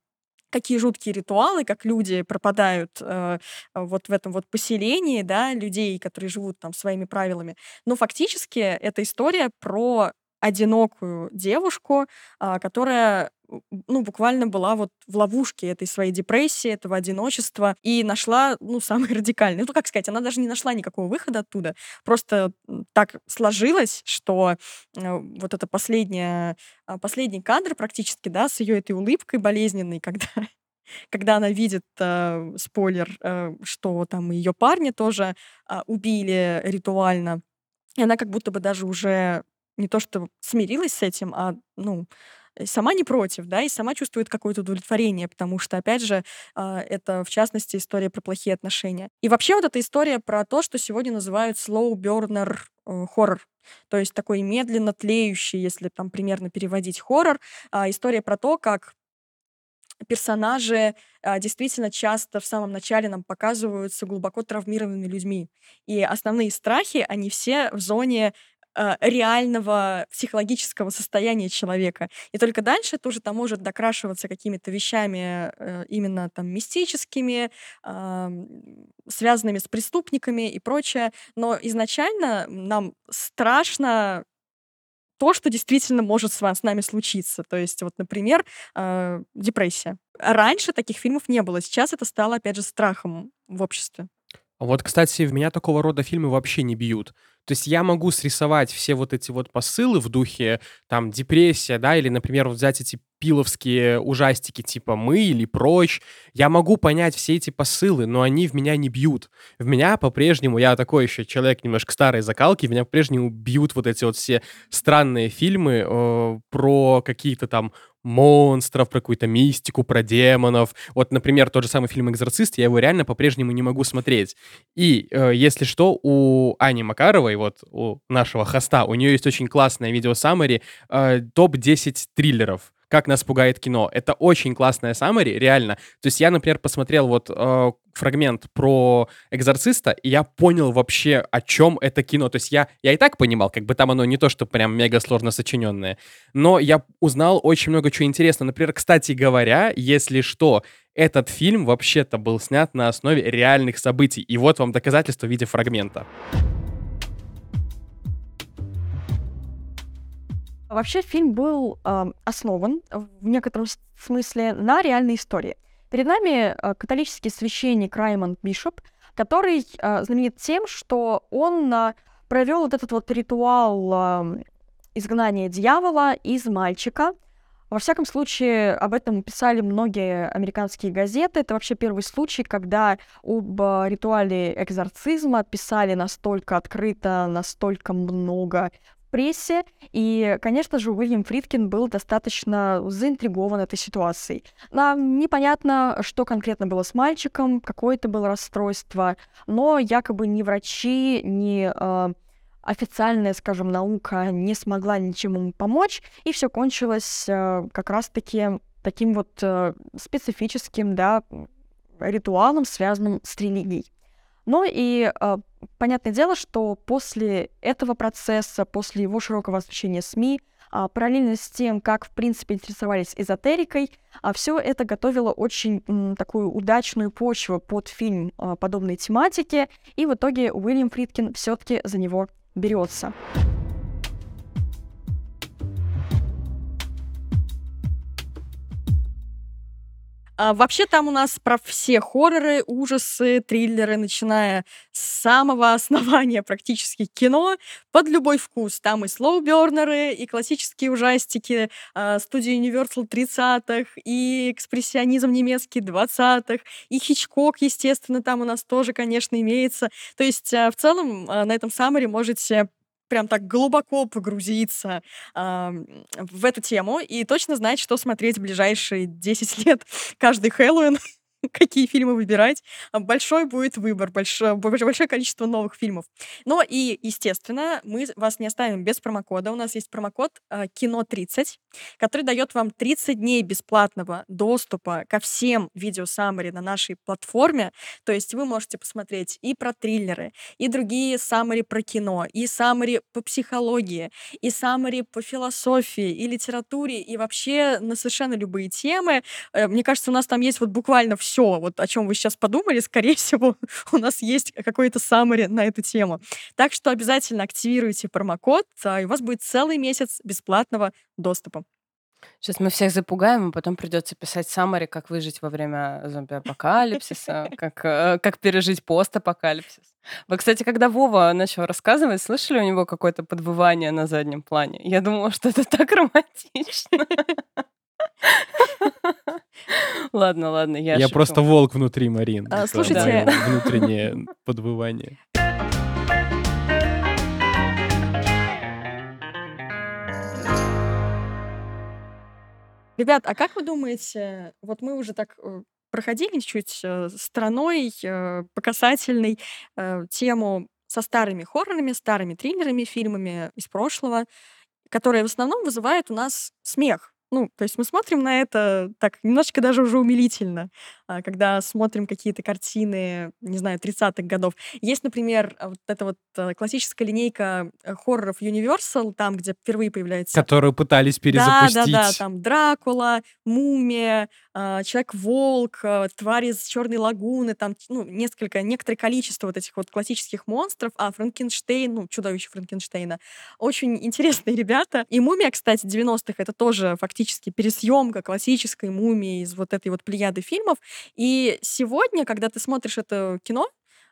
какие жуткие ритуалы, как люди пропадают э, вот в этом вот поселении, да, людей, которые живут там своими правилами. Но фактически эта история про одинокую девушку, а, которая ну, буквально была вот в ловушке этой своей депрессии, этого одиночества, и нашла, ну, самый радикальный. Ну, как сказать, она даже не нашла никакого выхода оттуда. Просто так сложилось, что э, вот это последняя, а, последний кадр практически, да, с ее этой улыбкой болезненной, когда когда она видит, э, спойлер, э, что там ее парня тоже э, убили ритуально, и она как будто бы даже уже не то что смирилась с этим, а, ну, сама не против, да, и сама чувствует какое-то удовлетворение, потому что, опять же, а, это, в частности, история про плохие отношения. И вообще вот эта история про то, что сегодня называют slow burner э, хоррор, то есть такой медленно тлеющий, если там примерно переводить хоррор, а, история про то, как персонажи а, действительно часто в самом начале нам показываются глубоко травмированными людьми. И основные страхи, они все в зоне Э, реального психологического состояния человека. И только дальше это уже там может докрашиваться какими-то вещами э, именно там мистическими, связанными с преступниками и прочее. Но изначально нам страшно то, что действительно может с, с нами случиться. То есть, вот, например, э, депрессия. Раньше таких фильмов не было. Сейчас это стало, опять же, страхом в обществе. Вот, кстати, в меня такого рода фильмы вообще не бьют. То есть я могу срисовать все вот эти вот посылы в духе, там, депрессия, да, или, например, взять эти пиловские ужастики типа «Мы» или «Прочь». Я могу понять все эти посылы, но они в меня не бьют. В меня по-прежнему, я такой еще человек немножко старой закалки, в меня по-прежнему бьют вот эти вот все странные фильмы э, про какие-то там монстров, про какую-то мистику, про демонов. Вот, например, тот же самый фильм «Экзорцист», я его реально по-прежнему не могу смотреть. И, э, если что, у Ани Макаровой, вот у нашего хоста, у нее есть очень классное видео саммари э, топ-10 триллеров как нас пугает кино. Это очень классная саммари, реально. То есть я, например, посмотрел вот э, фрагмент про экзорциста, и я понял вообще, о чем это кино. То есть я, я и так понимал, как бы там оно не то, что прям мега сложно сочиненное, но я узнал очень много чего интересного. Например, кстати говоря, если что, этот фильм вообще-то был снят на основе реальных событий. И вот вам доказательство в виде фрагмента. Вообще фильм был э, основан в некотором смысле на реальной истории. Перед нами э, католический священник Раймонд Бишоп, который э, знаменит тем, что он э, провел вот этот вот ритуал э, изгнания дьявола из мальчика. Во всяком случае, об этом писали многие американские газеты. Это вообще первый случай, когда об ритуале экзорцизма писали настолько открыто, настолько много прессе, и, конечно же, Уильям Фридкин был достаточно заинтригован этой ситуацией. Нам непонятно, что конкретно было с мальчиком, какое это было расстройство, но якобы ни врачи, ни э, официальная, скажем, наука не смогла ничем ему помочь, и все кончилось э, как раз-таки таким вот э, специфическим, да, ритуалом, связанным с религией. Ну и э, понятное дело, что после этого процесса, после его широкого освещения СМИ, а, параллельно с тем, как, в принципе, интересовались эзотерикой, а все это готовило очень м, такую удачную почву под фильм а, подобной тематики, и в итоге Уильям Фридкин все-таки за него берется. А, вообще там у нас про все хорроры, ужасы, триллеры, начиная с самого основания практически кино, под любой вкус. Там и слоубернеры, и классические ужастики э, студии Universal 30-х, и экспрессионизм немецкий 20-х, и Хичкок, естественно, там у нас тоже, конечно, имеется. То есть э, в целом э, на этом саммаре можете прям так глубоко погрузиться э, в эту тему и точно знать, что смотреть в ближайшие 10 лет каждый Хэллоуин. какие фильмы выбирать. А, большой будет выбор, большое, большое количество новых фильмов. Но и, естественно, мы вас не оставим без промокода. У нас есть промокод э, КИНО30, который дает вам 30 дней бесплатного доступа ко всем видео саммари на нашей платформе. То есть вы можете посмотреть и про триллеры, и другие саммари про кино, и саммари по психологии, и саммари по философии, и литературе, и вообще на совершенно любые темы. Э, мне кажется, у нас там есть вот буквально все все, вот о чем вы сейчас подумали, скорее всего, у нас есть какой-то summary на эту тему. Так что обязательно активируйте промокод, а, и у вас будет целый месяц бесплатного доступа. Сейчас мы всех запугаем, а потом придется писать саммари, как выжить во время зомби-апокалипсиса, как, э, как пережить постапокалипсис. Вы, кстати, когда Вова начал рассказывать, слышали у него какое-то подвывание на заднем плане? Я думала, что это так романтично. Ладно, ладно, я Я просто волк внутри, Марин. А, слушайте- Внутреннее подвывание. Ребят, а как вы думаете, вот мы уже так э, проходили чуть э, стороной, э, по касательной тему со старыми хоррорами, старыми триллерами, фильмами из прошлого, которые в основном вызывают у нас смех. Ну, то есть мы смотрим на это так немножечко даже уже умилительно, а, когда смотрим какие-то картины, не знаю, 30-х годов. Есть, например, вот эта вот э, классическая линейка э, хорроров Universal, там, где впервые появляется... Которую пытались перезапустить. Да, да, да, там Дракула, Мумия, а, Человек-волк, Твари из Черной лагуны, там, ну, несколько, некоторое количество вот этих вот классических монстров, а Франкенштейн, ну, чудовище Франкенштейна. Очень интересные ребята. И Мумия, кстати, 90-х, это тоже фактически пересъемка классической мумии из вот этой вот плеяды фильмов. И сегодня, когда ты смотришь это кино,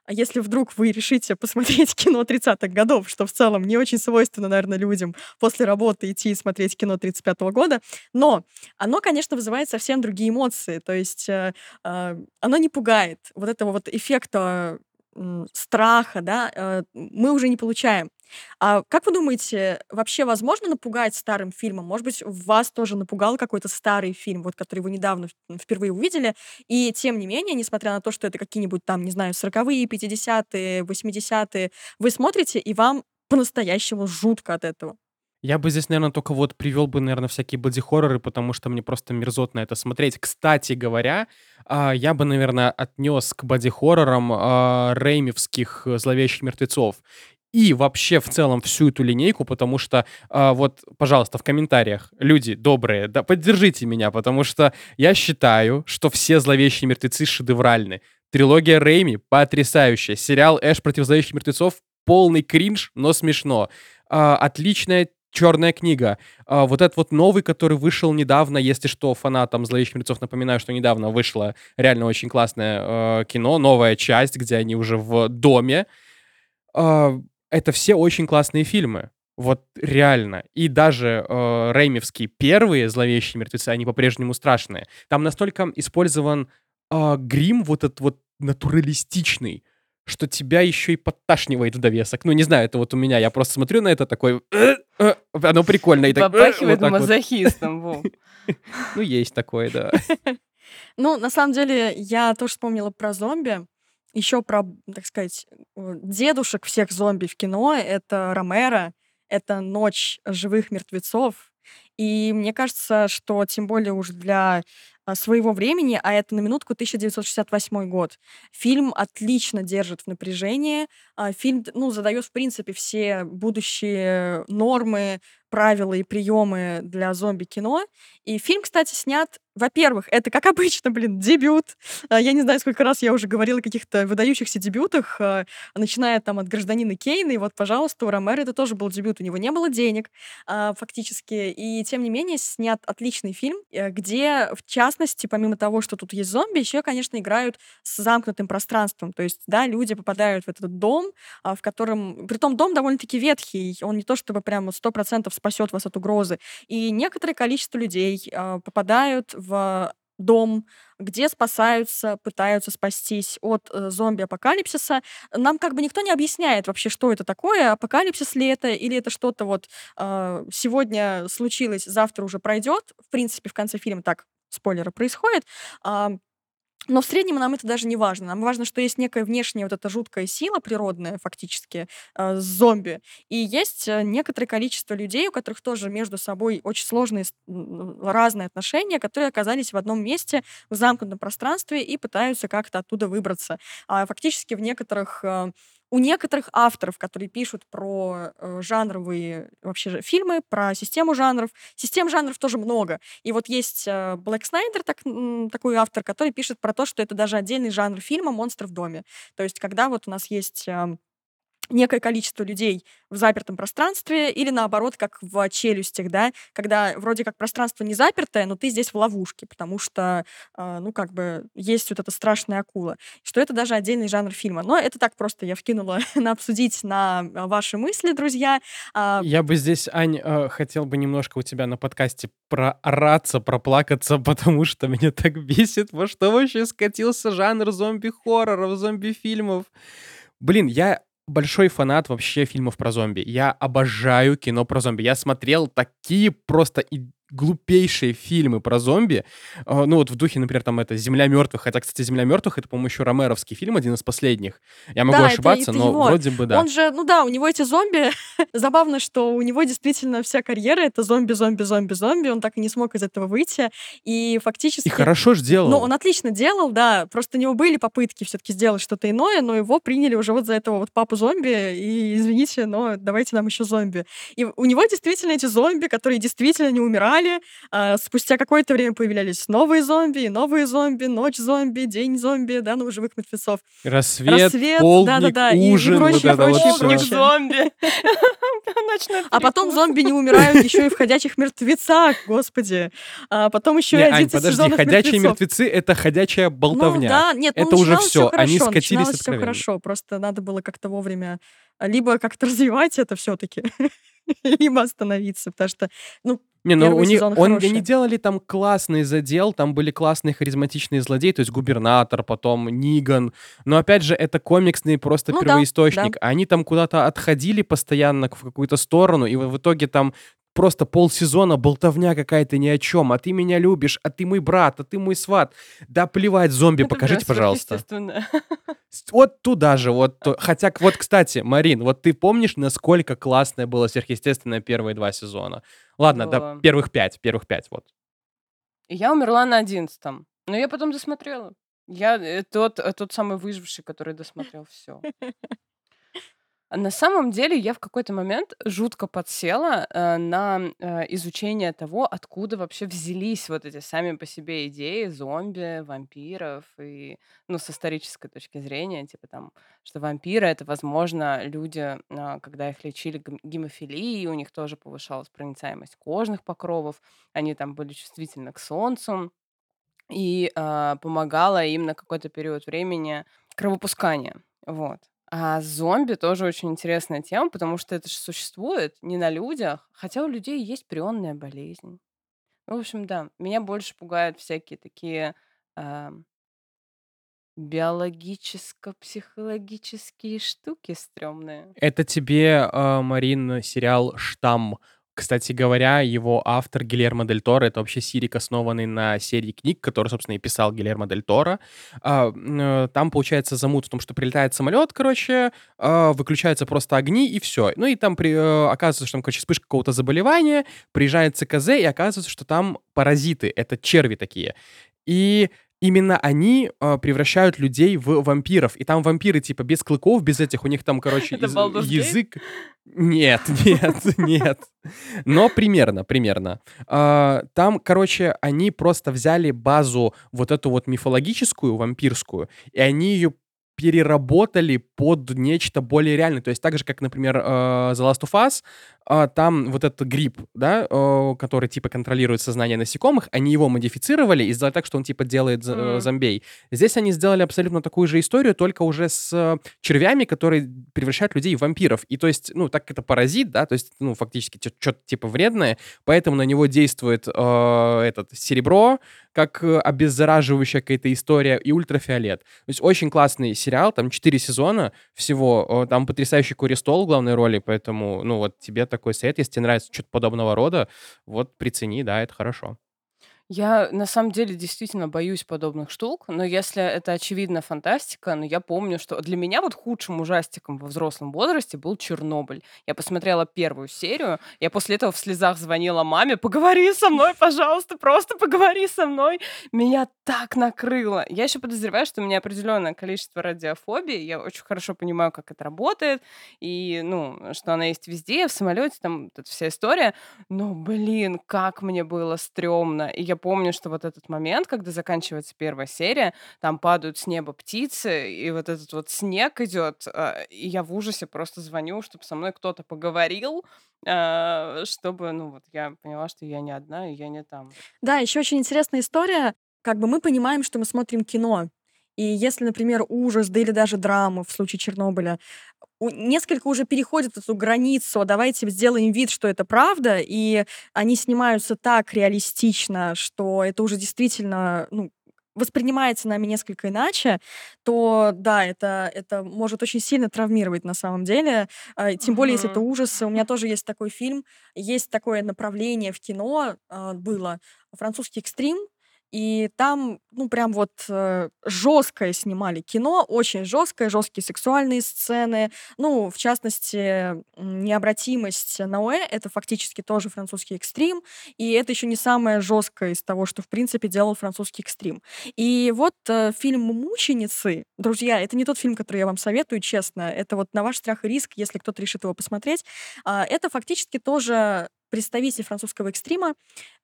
а если вдруг вы решите посмотреть кино 30-х годов, что в целом не очень свойственно, наверное, людям после работы идти и смотреть кино 35-го года, но оно, конечно, вызывает совсем другие эмоции. То есть э, э, оно не пугает. Вот этого вот эффекта страха, да, э, мы уже не получаем. А как вы думаете, вообще возможно напугать старым фильмом? Может быть, вас тоже напугал какой-то старый фильм, вот который вы недавно впервые увидели, и тем не менее, несмотря на то, что это какие-нибудь там, не знаю, 40-е, 50-е, 80-е, вы смотрите, и вам по-настоящему жутко от этого? Я бы здесь, наверное, только вот привел бы, наверное, всякие боди-хорроры, потому что мне просто мерзотно это смотреть. Кстати говоря, а, я бы, наверное, отнес к боди-хоррорам а, реймевских «Зловещих мертвецов» и вообще в целом всю эту линейку, потому что э, вот, пожалуйста, в комментариях, люди добрые, да, поддержите меня, потому что я считаю, что все зловещие мертвецы шедевральны. Трилогия Рейми потрясающая. Сериал Эш против зловещих мертвецов полный кринж, но смешно. Э, отличная Черная книга. А, вот этот вот новый, который вышел недавно, если что, фанатам «Зловещих мертвецов» напоминаю, что недавно вышло реально очень классное э, кино, новая часть, где они уже в доме. Э, это все очень классные фильмы. Вот реально. И даже э, Реймевские первые «Зловещие мертвецы», они по-прежнему страшные. Там настолько использован э, грим вот этот вот натуралистичный, что тебя еще и подташнивает в довесок. Ну, не знаю, это вот у меня. Я просто смотрю на это такой... «Э, э», оно прикольно. И так, «Э», Попахивает вот так вот. мазохистом. Ну, есть такое, да. Ну, на самом деле, я тоже вспомнила про зомби. Еще про, так сказать, э, дедушек всех зомби в кино. Это Ромеро, это «Ночь живых мертвецов». И мне кажется, что тем более уж для а, своего времени, а это на минутку 1968 год. Фильм отлично держит в напряжении. а, Фильм, ну, задает, в принципе, все будущие нормы, правила и приемы для зомби-кино. И фильм, кстати, снят, во-первых, это, как обычно, блин, дебют. А, Я не знаю, сколько раз я уже говорила о каких-то выдающихся дебютах, а, начиная там от «Гражданина Кейна», и вот, пожалуйста, у Ромеро это тоже был дебют. У него не было денег, а, фактически. И, тем не менее, снят отличный фильм, э, где, в частности, помимо того, что тут есть зомби, еще, конечно, играют с замкнутым пространством. То есть, да, люди попадают в этот дом, в котором... Притом дом довольно-таки ветхий, он не то чтобы прямо сто процентов спасет вас от угрозы. И некоторое количество людей попадают дом, где спасаются, пытаются спастись от э, зомби-апокалипсиса. Нам как бы никто не объясняет вообще, что это такое, апокалипсис ли это, или это что-то вот э, сегодня случилось, завтра уже пройдет. В принципе, в конце фильма так, спойлеры, происходит. Но в среднем нам это даже не важно. Нам важно, что есть некая внешняя вот эта жуткая сила природная, фактически, э, зомби. И есть э, некоторое количество людей, у которых тоже между собой очень сложные, разные отношения, которые оказались в одном месте, в замкнутом пространстве и пытаются как-то оттуда выбраться. А фактически в некоторых э, у некоторых авторов, которые пишут про э, жанровые вообще же фильмы, про систему жанров, систем жанров тоже много. И вот есть э, Блэк Снайдер, так, м, такой автор, который пишет про то, что это даже отдельный жанр фильма «Монстр в доме». То есть когда вот у нас есть э, некое количество людей в запертом пространстве или наоборот, как в челюстях, да, когда вроде как пространство не запертое, но ты здесь в ловушке, потому что, э, ну, как бы есть вот эта страшная акула, что это даже отдельный жанр фильма. Но это так просто я вкинула на обсудить на а, ваши мысли, друзья. А, Я бы здесь, Ань, э, хотел бы немножко у тебя на подкасте проораться, проплакаться, потому что меня так бесит, во что вообще скатился жанр зомби-хорроров, зомби-фильмов. Блин, я большой фанат вообще фильмов про зомби. Я обожаю кино про зомби. Я смотрел такие просто глупейшие фильмы про зомби. Э, Ну вот в духе, например, там это «Земля мертвых». Хотя, кстати, «Земля мертвых» — это, по-моему, еще ромеровский фильм, один из последних. Я могу Да, это- ошибаться, это но его. вроде бы да. Он же, ну да, у него эти зомби. Забавно, что у него действительно вся карьера это зомби, зомби, зомби, зомби. Он так и не смог из этого выйти. И фактически... И хорошо ж делал. Ну, он отлично делал, да. Просто у него были попытки все-таки сделать что-то иное, но его приняли уже вот за этого вот папу зомби. И извините, но давайте нам еще зомби. И у него действительно эти зомби, которые действительно не умирали. а, спустя какое-то время появлялись новые зомби, и новые зомби, ночь зомби, день зомби, да, ну, живых мертвецов. Рассвет, Рассвет, полдник, да-да-да, и- и ужин, прочее, вот это вот прочее, прочее. зомби. А потом зомби не умирают еще и в ходячих мертвецах, господи. А потом еще и Не, Ань, 11 подожди, ходячие мертвецы — это ходячая болтовня. Ну, да, нет, ну, Это уже всё, всё они хорошо, скатились все хорошо, просто надо было как-то вовремя либо как-то развивать это все-таки, либо остановиться, потому что, ну, Не, ну у них, он, хороший. они делали там классный задел, там были классные харизматичные злодеи, то есть губернатор, потом Ниган. Но опять же, это комиксный просто Ну да, первоисточник. Они там куда-то отходили постоянно в какую-то сторону, и в итоге там просто полсезона болтовня какая-то ни о чем. А ты меня любишь, а ты мой брат, а ты мой сват. Да плевать, зомби, Это покажите, пожалуйста. Вот туда же, вот. Хотя, вот, кстати, Марин, вот ты помнишь, насколько классное было сверхъестественное первые два сезона? Ладно, да, Было. первых пять, первых пять, вот. Я умерла на одиннадцатом. Но я потом досмотрела. Я э, тот, э, тот самый выживший, который досмотрел все. На самом деле я в какой-то момент жутко подсела э, на э, изучение того, откуда вообще взялись вот эти сами по себе идеи зомби, вампиров и, ну, с исторической точки зрения, типа там, что вампиры это, возможно, люди, а, когда их лечили гем- гемофилией, у них тоже повышалась проницаемость кожных покровов, они там были чувствительны к солнцу и а, помогало им на какой-то период времени кровопускание. Вот. А зомби тоже очень интересная тема, потому что это же существует не на людях, хотя у людей есть прионная болезнь. Ну, в общем, да, меня больше пугают всякие такие а, биологическо-психологические штуки стрёмные. Это тебе, э, Марин, сериал «Штамм». Кстати говоря, его автор Гильермо Дель Торо, это вообще сирик, основанный на серии книг, который, собственно, и писал Гильермо Дель Торо. А, э, там, получается, замут в том, что прилетает самолет, короче, а, выключаются просто огни, и все. Ну и там при, э, оказывается, что там, короче, вспышка какого-то заболевания, приезжает ЦКЗ, и оказывается, что там паразиты, это черви такие. И именно они э, превращают людей в вампиров. И там вампиры, типа, без клыков, без этих, у них там, короче, из- язык... Нет, нет, нет. Но примерно, примерно. А, Там, короче, они просто взяли базу вот эту вот мифологическую, вампирскую, и они ее переработали под нечто более реальное. То есть так же, как, например, э, The Last of Us, а, там вот этот гриб, да, э, который типа контролирует сознание насекомых, они его модифицировали и сделали так, что он типа делает э, Мгм. зомбей. Здесь они сделали абсолютно такую же историю, только уже с э, червями, которые превращают людей в вампиров. И то есть, ну, так это паразит, да, то есть, ну, фактически что-то типа вредное, поэтому на него действует э, этот серебро, как э, обеззараживающая какая-то история, и ультрафиолет. То есть очень классный сериал, там 4 сезона всего, там потрясающий Кори Стол в главной роли, поэтому, ну, вот тебе такой совет, если тебе нравится что-то подобного рода, вот прицени, да, это хорошо. Я на самом деле действительно боюсь подобных штук, но если это очевидно фантастика, но я помню, что для меня вот худшим ужастиком во взрослом возрасте был Чернобыль. Я посмотрела первую серию, я после этого в слезах звонила маме, поговори со мной, пожалуйста, просто поговори со мной. Меня так накрыло. Я еще подозреваю, что у меня определенное количество радиофобии, я очень хорошо понимаю, как это работает, и, ну, что она есть везде, в самолете, там эта вся история, но, блин, как мне было стрёмно. И я помню, что вот этот момент, когда заканчивается первая серия, там падают с неба птицы, и вот этот вот снег идет, а, и я в ужасе просто звоню, чтобы со мной кто-то поговорил, а, чтобы, ну, вот я поняла, что я не одна, и я не там. Да, еще очень интересная история. Как бы мы понимаем, что мы смотрим кино. И если, например, ужас, да или даже драма в случае Чернобыля, несколько уже переходит эту границу, давайте сделаем вид, что это правда, и они снимаются так реалистично, что это уже действительно ну, воспринимается нами несколько иначе, то да, это, это может очень сильно травмировать на самом деле. А, Тем более, если это ужасы. У меня тоже есть такой фильм, есть такое направление в кино а, было, французский экстрим, и там, ну, прям вот жесткое снимали кино, очень жесткое, жесткие сексуальные сцены. Ну, в частности, необратимость Ноэ — это фактически тоже французский экстрим, и это еще не самое жесткое из того, что, в принципе, делал французский экстрим. И вот э, фильм «Мученицы», друзья, это не тот фильм, который я вам советую, честно, это вот на ваш страх и риск, если кто-то решит его посмотреть. А, Это фактически тоже представитель французского экстрима.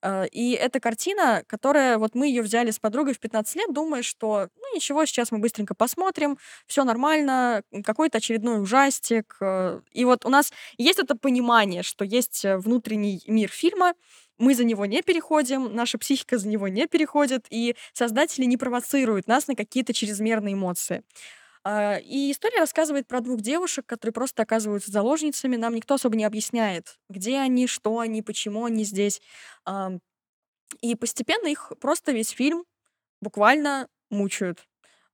Э, И это картина, которая, вот мы ее взяли с подругой в 15 лет, думая, что, ну ничего, сейчас мы быстренько посмотрим, все нормально, какой-то очередной ужастик. э, И вот у нас есть это понимание, что есть э, внутренний мир фильма, мы за него не переходим, наша психика за него не переходит, и создатели не провоцируют нас на какие-то чрезмерные эмоции. А, И история рассказывает про двух девушек, которые просто оказываются заложницами. Нам никто особо не объясняет, где они, что они, почему они здесь. И постепенно их просто весь фильм буквально мучают,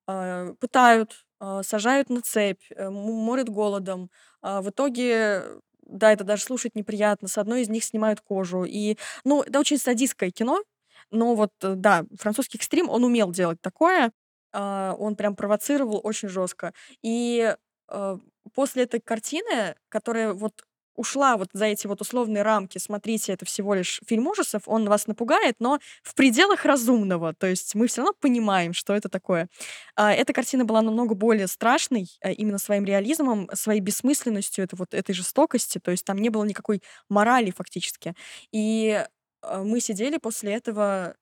а, пытают, а, сажают на цепь, э, морят голодом. В итоге, да, это даже слушать неприятно. С одной из них снимают кожу. И, ну, это очень садистское кино, но вот, э, да, французский экстрим, он умел делать такое. А, Он прям провоцировал очень жестко. И э, после этой картины, которая вот ушла вот за эти вот условные рамки, смотрите, это всего лишь фильм ужасов, он вас напугает, но в пределах разумного, то есть мы все равно понимаем, что это такое. А, эта картина была намного более страшной э, именно своим реализмом, своей бессмысленностью это вот этой жестокости, то есть там не было никакой морали фактически. И а, мы сидели после этого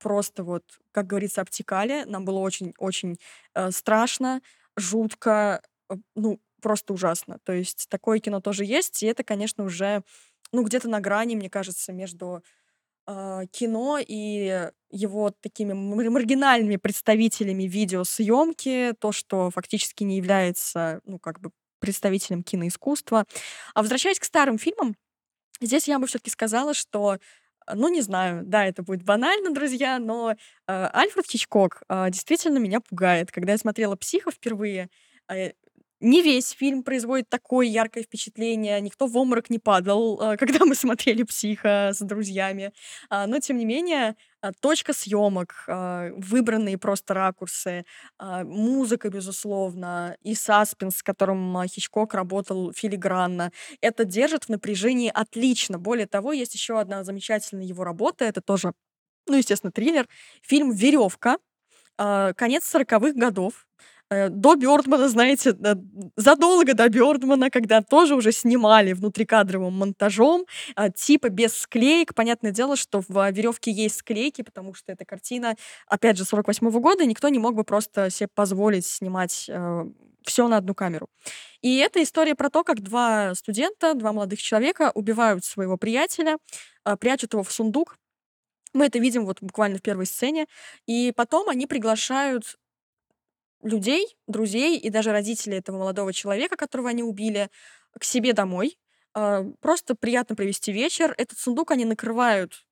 просто вот, как говорится, обтекали. Нам было очень-очень э, страшно, жутко, э, ну, просто ужасно. То есть такое кино тоже есть, и это, конечно, уже, ну, где-то на грани, мне кажется, между э, кино и его такими маргинальными представителями видеосъемки, то, что фактически не является, ну, как бы представителем киноискусства. А возвращаясь к старым фильмам, здесь я бы все-таки сказала, что ну, не знаю, да, это будет банально, друзья, но э, Альфред Хичкок э, действительно меня пугает. Когда я смотрела «Психа» впервые, э, не весь фильм производит такое яркое впечатление, никто в обморок не падал, когда мы смотрели «Психа» с друзьями. А, но, тем не менее, а, точка съемок, а, выбранные просто ракурсы, музыка, безусловно, и саспенс, с которым Хичкок работал филигранно, это держит в напряжении отлично. Более того, есть еще одна замечательная его работа, это тоже, ну, естественно, триллер, фильм «Веревка», конец сороковых годов, до Бёрдмана, знаете, задолго до Бёрдмана, когда тоже уже снимали внутрикадровым монтажом, а, типа без склеек. Понятное дело, что в веревке есть склейки, потому что эта картина, опять же, 48 -го года, никто не мог бы просто себе позволить снимать э, все на одну камеру. И это история про то, как два студента, два молодых человека убивают своего приятеля, э, прячут его в сундук. Мы это видим вот буквально в первой сцене. И потом они приглашают людей, друзей и даже родителей этого молодого человека, которого они убили, к себе домой. А, просто приятно провести вечер. Этот сундук они накрывают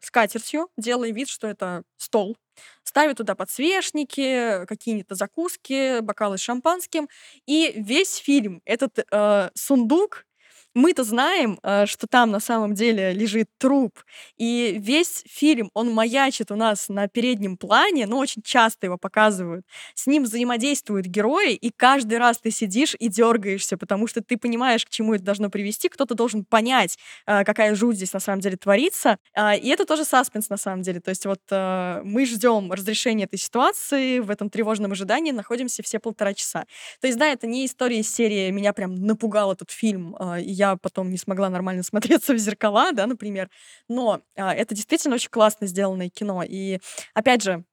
скатертью, делая вид, что это стол. Ставят туда подсвечники, какие-то закуски, бокалы с шампанским. И весь фильм этот э, сундук мы-то знаем, э, что там на самом деле лежит труп, и весь фильм, он маячит у нас на переднем плане, но очень часто его показывают. С ним взаимодействуют герои, и каждый раз ты сидишь и дергаешься, потому что ты понимаешь, к чему это должно привести, кто-то должен понять, э, какая жуть здесь на самом деле творится. А, и это тоже саспенс на самом деле. То есть вот э, мы ждем разрешения этой ситуации, в этом тревожном ожидании находимся все полтора часа. То есть, да, это не история из серии «Меня прям напугал этот фильм, и я потом не смогла нормально смотреться в зеркала, да, например. Но а, это действительно очень классно сделанное кино. И, опять же,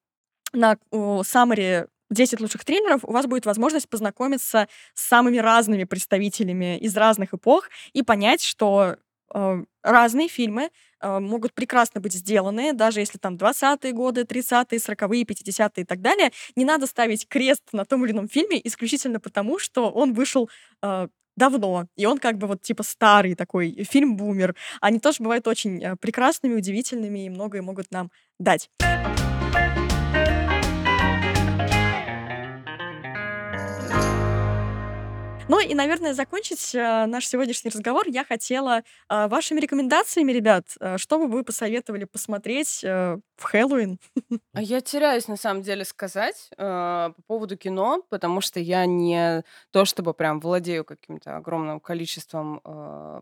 на саммаре 10 лучших тренеров, у вас будет возможность познакомиться с самыми разными представителями из разных эпох и понять, что э, разные фильмы э, могут прекрасно быть сделаны, даже если там 20-е годы, 30-е, 40-е, 50-е и так далее. Не надо ставить крест на том или ином фильме исключительно потому, что он вышел э, давно, и он как бы вот типа старый такой фильм-бумер. Они тоже бывают очень э, прекрасными, удивительными и многое могут нам дать. Ну и, наверное, закончить э, наш сегодняшний разговор я хотела э, вашими рекомендациями, ребят, э, что бы вы посоветовали посмотреть в Хэллоуин? А я теряюсь, на самом деле, сказать по поводу кино, потому что я не то чтобы прям владею каким-то огромным количеством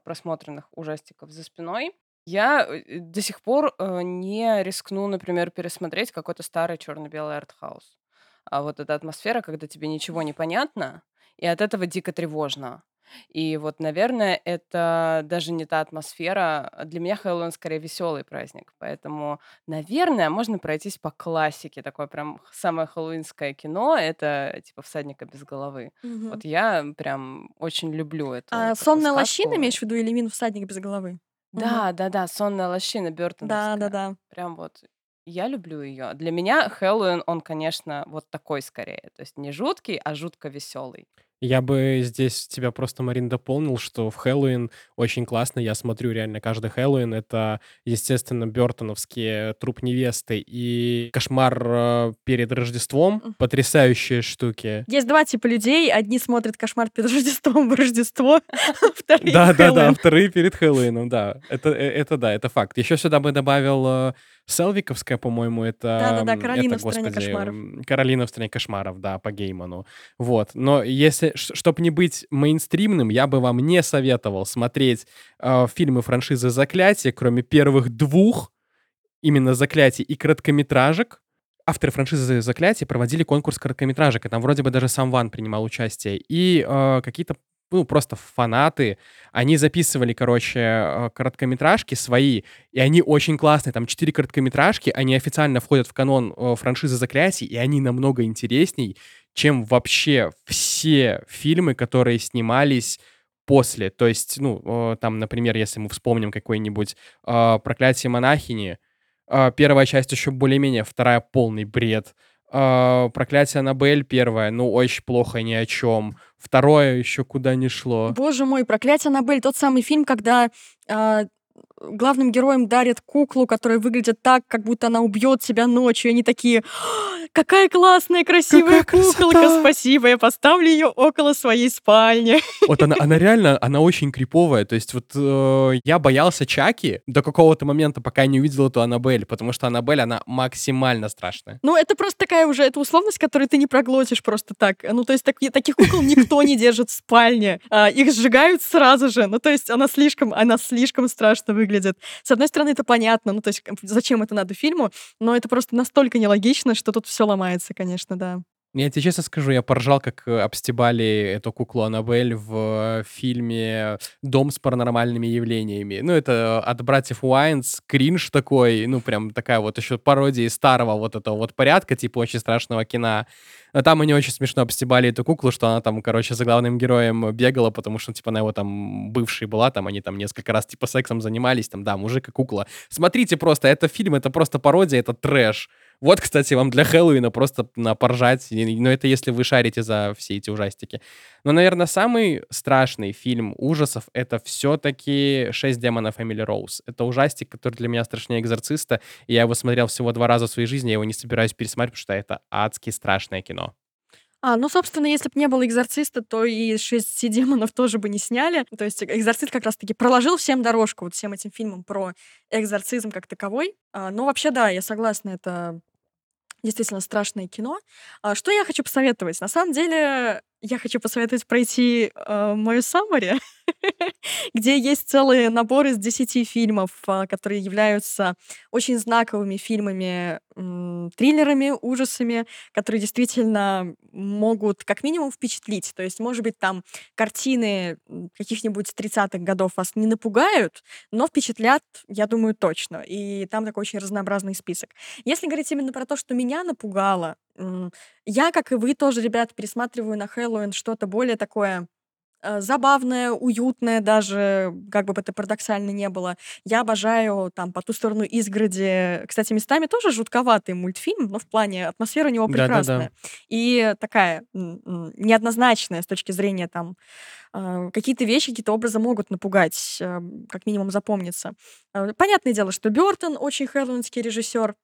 просмотренных ужастиков за спиной. Я до сих пор не рискну, например, пересмотреть какой-то старый черно-белый артхаус. А вот эта атмосфера, когда тебе ничего не понятно, и от этого дико тревожно. И вот, наверное, это даже не та атмосфера. Для меня Хэллоуин скорее веселый праздник. Поэтому, наверное, можно пройтись по классике. Такое прям самое хэллоуинское кино — это типа «Всадника без головы». Мгм. Вот я прям очень люблю эту А «Сонная лощина» сказку. имеешь в виду или «Мин всадник без головы»? Да, да, да, «Сонная лощина» Бёртоновская. Да-да-да. Прям вот я люблю ее. Для меня Хэллоуин, он, конечно, вот такой скорее. То есть не жуткий, а жутко веселый. Я бы здесь тебя просто, Марин, дополнил, что в Хэллоуин очень классно. Я смотрю реально каждый Хэллоуин. Это, естественно, Бертоновские «Труп невесты» и «Кошмар э, перед Рождеством». Потрясающие штуки. Есть два типа людей. Одни смотрят «Кошмар перед Рождеством» в Рождество, вторые Да, в да, да, Хэллоуин. вторые перед Хэллоуином, да. Это, э, это да, это факт. Еще сюда бы добавил э, Селвиковская, по-моему, это... Да-да-да, «Каролина это, в стране господи, кошмаров». «Каролина в стране кошмаров», да, по Гейману. Вот. Но если, чтобы не быть мейнстримным, я бы вам не советовал смотреть э, фильмы франшизы «Заклятие», кроме первых двух, именно «Заклятий» и короткометражек. Авторы франшизы «Заклятие» проводили конкурс короткометражек, и там вроде бы даже сам Ван принимал участие. И э, какие-то ну, просто фанаты, они записывали, короче, э, короткометражки свои, и они очень классные. Там четыре короткометражки, они официально входят в канон э, франшизы «Заклятий», и они намного интересней, чем вообще все фильмы, которые снимались после. То есть, ну, э, там, например, если мы вспомним какой-нибудь «Проклятие монахини», первая часть еще более-менее, вторая полный бред. Э, «Проклятие Аннабель» первая, ну, очень плохо ни о чем. Второе еще куда не шло. Боже мой, «Проклятие Аннабель» — тот самый фильм, когда а, главным героям дарят куклу, которая выглядит так, как будто она убьет себя ночью. И они такие, «А, какая классная, красивая Какая куколка, красота!» спасибо, я поставлю ее около своей спальни. Вот она, она реально, она очень криповая. То есть вот э, я боялся Чаки до какого-то момента, пока я не увидел эту Аннабель, потому что Аннабель, она максимально страшная. Ну, это просто такая уже, это условность, которую ты не проглотишь просто так. Ну, то есть таки- таких кукол никто не держит в спальне. А, их сжигают сразу же. Ну, то есть она слишком, она слишком страшно выглядит. С одной стороны, это понятно, ну, то есть зачем это надо фильму, но это просто настолько нелогично, что тут все ломается, конечно, да. Я тебе честно скажу, я поржал, как э, обстебали эту куклу Аннабель в э, фильме «Дом с паранормальными явлениями». Ну, это от братьев Уайнс, кринж такой, ну, прям такая вот еще пародия старого вот этого вот порядка, типа очень страшного кино. Но там они очень смешно обстебали эту куклу, что она там, короче, за главным героем бегала, потому что, типа, она его там бывшей была, там они там несколько раз, типа, сексом занимались, там, да, мужик и кукла. Смотрите просто, это фильм, это просто пародия, это трэш. Вот, кстати, вам для Хэллоуина просто на поржать. Но это если вы шарите за все эти ужастики. Но, наверное, самый страшный фильм ужасов — это все-таки «Шесть демонов Эмили Роуз». Это ужастик, который для меня страшнее «Экзорциста». Я его смотрел всего два раза в своей жизни, я его не собираюсь пересматривать, потому что это адски страшное кино. А, ну, собственно, если бы не было «Экзорциста», то и «Шести демонов» тоже бы не сняли. То есть «Экзорцист» как раз-таки проложил всем дорожку вот всем этим фильмам про экзорцизм как таковой. А, но вообще, да, я согласна, это действительно страшное кино. А, что я хочу посоветовать? На самом деле, я хочу посоветовать пройти э, мою саммари, где есть целый набор из 10 фильмов, а, которые являются очень знаковыми фильмами, триллерами, ужасами, которые действительно могут как минимум впечатлить. То есть, может быть, там картины каких-нибудь 30-х годов вас не напугают, но впечатлят, я думаю, точно. И там такой очень разнообразный список. Если говорить именно про то, что меня напугало, я, как и вы, тоже, ребят, пересматриваю на Хэллоуин что-то более такое забавное, уютное даже, как бы это парадоксально не было. Я обожаю там «По ту сторону изгороди». Кстати, местами тоже жутковатый мультфильм, но в плане атмосфера у него прекрасная. И такая м, м, неоднозначная с точки зрения там э, какие-то вещи какие-то образы могут напугать, э, как минимум запомниться. Э, Понятное дело, что Бертон очень хэллоуинский режиссер,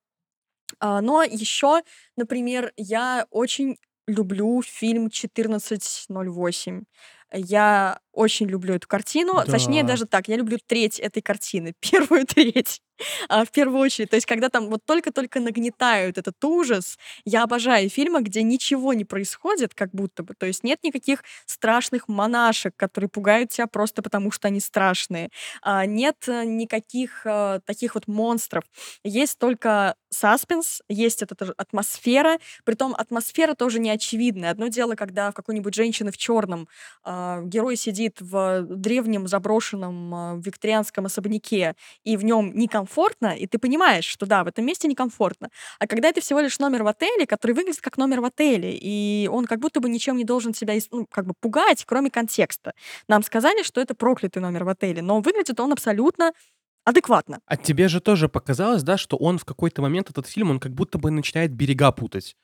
а, но еще, например, я очень люблю фильм «1408». Я очень люблю эту картину. Точнее, Да. даже так, я люблю треть этой картины, первую треть. А, в первую очередь. То есть, когда там вот только-только нагнетают этот ужас, я обожаю фильмы, где ничего не происходит, как будто бы. То есть нет никаких страшных монашек, которые пугают тебя просто потому, что они страшные. А, нет э, никаких э, таких вот монстров. Есть только саспенс, есть эта атмосфера. Притом атмосфера тоже не очевидная. Одно дело, когда в какой-нибудь женщины в черном герой сидит в древнем заброшенном а, викторианском особняке, и в нем некомфортно, и ты понимаешь, что да, в этом месте некомфортно. А когда это всего лишь номер в отеле, который выглядит как номер в отеле, и он как будто бы ничем не должен тебя ис- ну, как бы пугать, кроме контекста. Нам сказали, что это проклятый номер в отеле, но выглядит он абсолютно адекватно. А тебе же тоже показалось, да, что он в какой-то момент, этот фильм, он как будто бы начинает берега путать.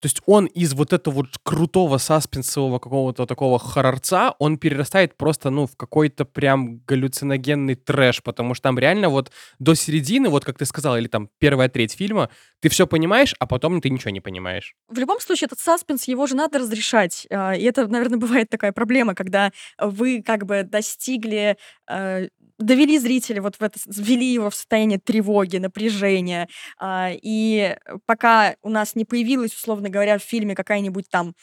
То есть он из вот этого вот крутого саспенсового какого-то такого хоррорца, он перерастает просто, ну, в какой-то прям галлюциногенный трэш, потому что там реально вот до середины, вот как ты сказал, или там первая треть фильма, ты все понимаешь, а потом ты ничего не понимаешь. В любом случае, этот саспенс, его же надо разрешать. А, И это, наверное, бывает такая проблема, когда вы как бы достигли э, довели зрителя вот в это, ввели его в состояние тревоги, напряжения. А, и пока у нас не появилась, условно говоря, в фильме какая-нибудь там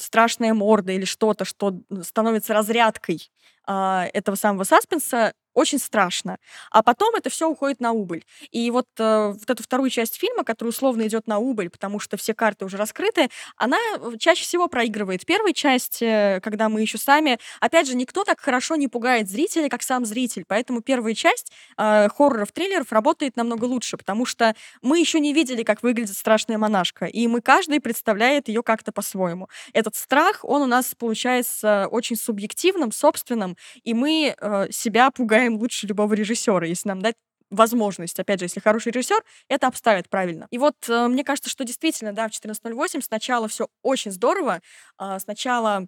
страшная морда или что-то, что становится разрядкой а, этого самого саспенса, очень страшно. А потом это все уходит на убыль. И вот, э, вот эту вторую часть фильма, которая условно идет на убыль, потому что все карты уже раскрыты, она э, чаще всего проигрывает. Первой часть, э, когда мы еще сами... Опять же, никто так хорошо не пугает зрителя, как сам зритель. Поэтому первая часть э, хорроров, триллеров работает намного лучше, потому что мы еще не видели, как выглядит страшная монашка. И мы каждый представляет ее как-то по-своему. Этот страх, он у нас получается очень субъективным, собственным, и мы э, себя пугаем играем лучше любого режиссера, если нам дать возможность. Опять же, если хороший режиссер, это обставит правильно. И вот э, мне кажется, что действительно, да, в 14.08 сначала все очень здорово. Э, сначала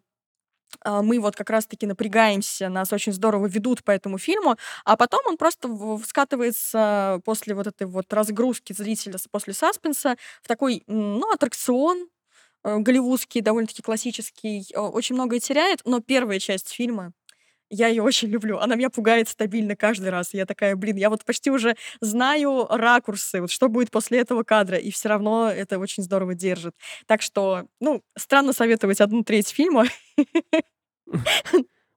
э, мы вот как раз-таки напрягаемся, нас очень здорово ведут по этому фильму, а потом он просто скатывается после вот этой вот разгрузки зрителя, после саспенса в такой, ну, аттракцион, э, голливудский, довольно-таки классический, очень многое теряет, но первая часть фильма я ее очень люблю. Она меня пугает стабильно каждый раз. Я такая, блин, я вот почти уже знаю ракурсы, вот что будет после этого кадра, и все равно это очень здорово держит. Так что, ну, странно советовать одну треть фильма.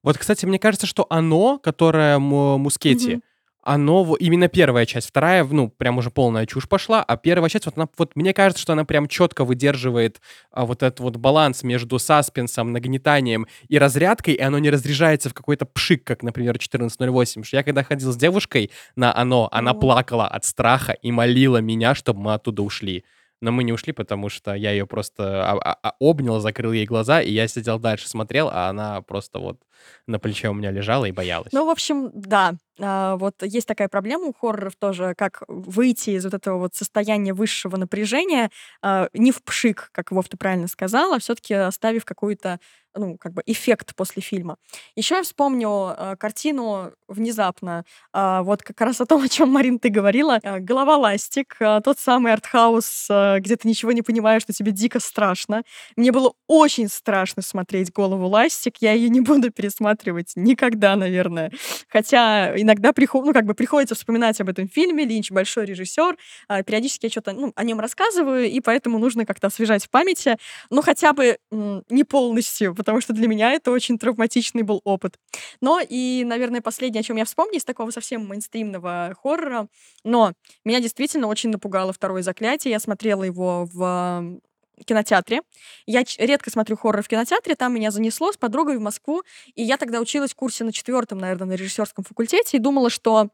Вот, кстати, мне кажется, что оно, которое Мускетти, оно, именно первая часть, вторая, ну, прям уже полная чушь пошла, а первая часть, вот, она, вот мне кажется, что она прям четко выдерживает а, вот этот вот баланс между саспенсом, нагнетанием и разрядкой, и оно не разряжается в какой-то пшик, как, например, 14.08. Что я когда ходил с девушкой на оно, она плакала от страха и молила меня, чтобы мы оттуда ушли. Но мы не ушли, потому что я ее просто обнял, закрыл ей глаза, и я сидел дальше, смотрел, а она просто вот на плече у меня лежала и боялась. Ну, в общем, да, а, вот есть такая проблема у хорроров тоже, как выйти из вот этого вот состояния высшего напряжения а, не в пшик, как Вов ты правильно сказала, а все-таки оставив какую-то ну, как бы эффект после фильма. Еще я вспомню картину внезапно, вот как раз о том, о чем, Марин, ты говорила. «Голова ластик», тот самый артхаус, где ты ничего не понимаешь, что тебе дико страшно. Мне было очень страшно смотреть «Голову ластик», я ее не буду пересматривать никогда, наверное. Хотя иногда приход, ну, как бы приходится вспоминать об этом фильме. Линч большой режиссер. А, периодически я что-то ну, о нем рассказываю, и поэтому нужно как-то освежать в памяти. Ну, хотя бы не полностью, потому что для меня это очень травматичный был опыт. Но и, наверное, последнее, о чем я вспомню из такого совсем мейнстримного хоррора, но меня действительно очень напугало второе заклятие. Я смотрела его в кинотеатре. Я редко смотрю хоррор в кинотеатре, там меня занесло с подругой в Москву, и я тогда училась в курсе на четвертом, наверное, на режиссерском факультете, и думала, что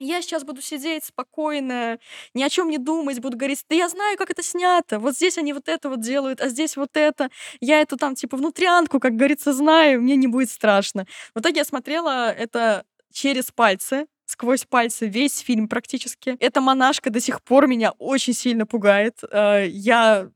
я сейчас буду сидеть спокойно, ни о чем не думать, буду говорить, да я знаю, как это снято, вот здесь они вот это вот делают, а здесь вот это, я эту там типа внутрянку, как говорится, знаю, мне не будет страшно. В итоге я смотрела это через пальцы, сквозь пальцы весь фильм практически. Эта монашка до сих пор меня очень сильно пугает. Э, я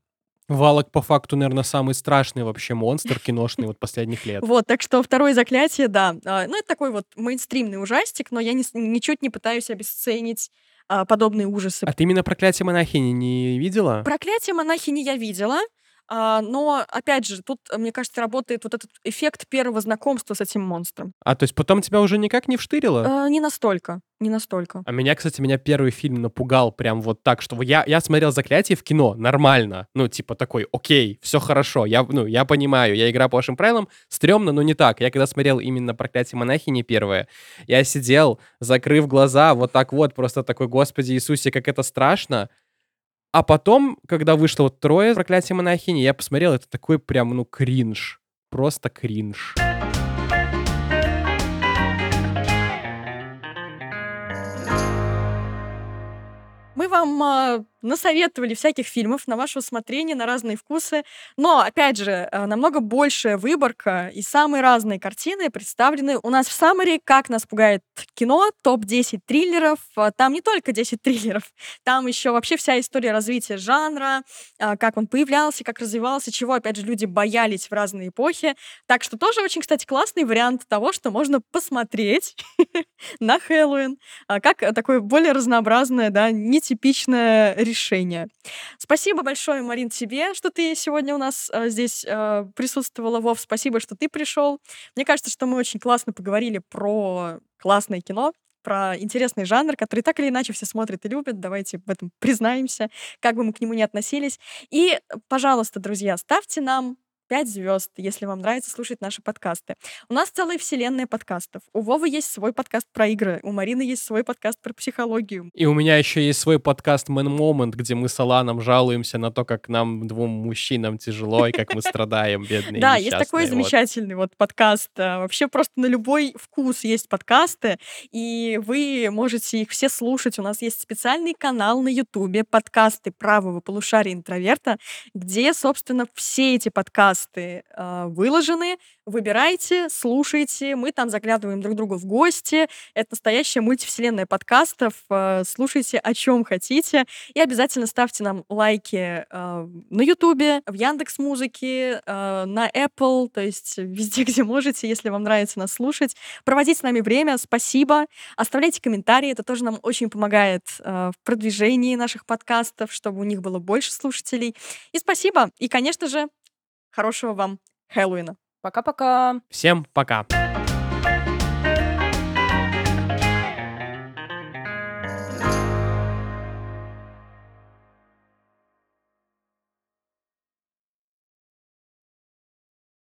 Валок, по факту, наверное, самый страшный вообще монстр киношный вот последних лет. Вот, так что второе заклятие, да. А, ну, это такой вот мейнстримный ужастик, но я ничуть не пытаюсь обесценить а, подобные ужасы. А ты именно «Проклятие монахини» не видела? «Проклятие монахини» я видела. А, но, опять же, тут, мне кажется, работает вот этот эффект первого знакомства с этим монстром. А, то есть потом тебя уже никак не вштырило? А, не настолько, не настолько. А меня, кстати, меня первый фильм напугал прям вот так, что я, я смотрел «Заклятие» в кино нормально, ну, типа такой, окей, все хорошо, я, ну, я понимаю, я играю по вашим правилам, стрёмно, но не так. Я когда смотрел именно «Проклятие монахини» первое, я сидел, закрыв глаза, вот так вот, просто такой, Господи Иисусе, как это страшно, а потом, когда вышло вот трое проклятие монахини, я посмотрел, это такой прям, ну, кринж. Просто кринж. Мы вам а, насоветовали всяких фильмов на ваше усмотрение, на разные вкусы. Но, опять же, э, намного большая выборка и самые разные картины представлены у нас в Саммаре «Как нас пугает кино», топ-10 триллеров. А, там не только 10 триллеров, там еще вообще вся история развития жанра, а, как он появлялся, как развивался, чего, опять же, люди боялись в разные эпохи. Так что тоже очень, кстати, классный вариант того, что можно посмотреть на Хэллоуин, как такое более разнообразное, да, нетипичное решение решения. Спасибо большое, Марин, тебе, что ты сегодня у нас э, здесь э, присутствовала. Вов, спасибо, что ты пришел. Мне кажется, что мы очень классно поговорили про классное кино, про интересный жанр, который так или иначе все смотрят и любят. Давайте в этом признаемся, как бы мы к нему ни относились. И, пожалуйста, друзья, ставьте нам 5 звезд, если вам нравится слушать наши подкасты. У нас целая вселенная подкастов. У Вовы есть свой подкаст про игры, у Марины есть свой подкаст про психологию. И у меня еще есть свой подкаст Man Moment, где мы с Аланом жалуемся на то, как нам, двум мужчинам, тяжело, и как мы страдаем, бедные Да, есть такой замечательный вот подкаст. А, Вообще просто на любой вкус есть подкасты, и вы можете их все слушать. У нас есть специальный канал на Ютубе «Подкасты правого полушария интроверта», где, собственно, все эти подкасты а, выложены. Выбирайте, слушайте. Мы там заглядываем друг другу в гости. Это настоящая мультивселенная подкастов. А, Слушайте о чем хотите. И обязательно ставьте нам лайки а, на Ютубе, в Яндекс Музыке, на Apple, то есть везде, где можете, если вам нравится нас слушать. Проводите с нами время. Спасибо. Оставляйте комментарии. Это тоже нам очень помогает а, в продвижении наших подкастов, чтобы у них было больше слушателей. И спасибо. И, конечно же, хорошего вам Хэллоуина. Пока-пока. Всем пока.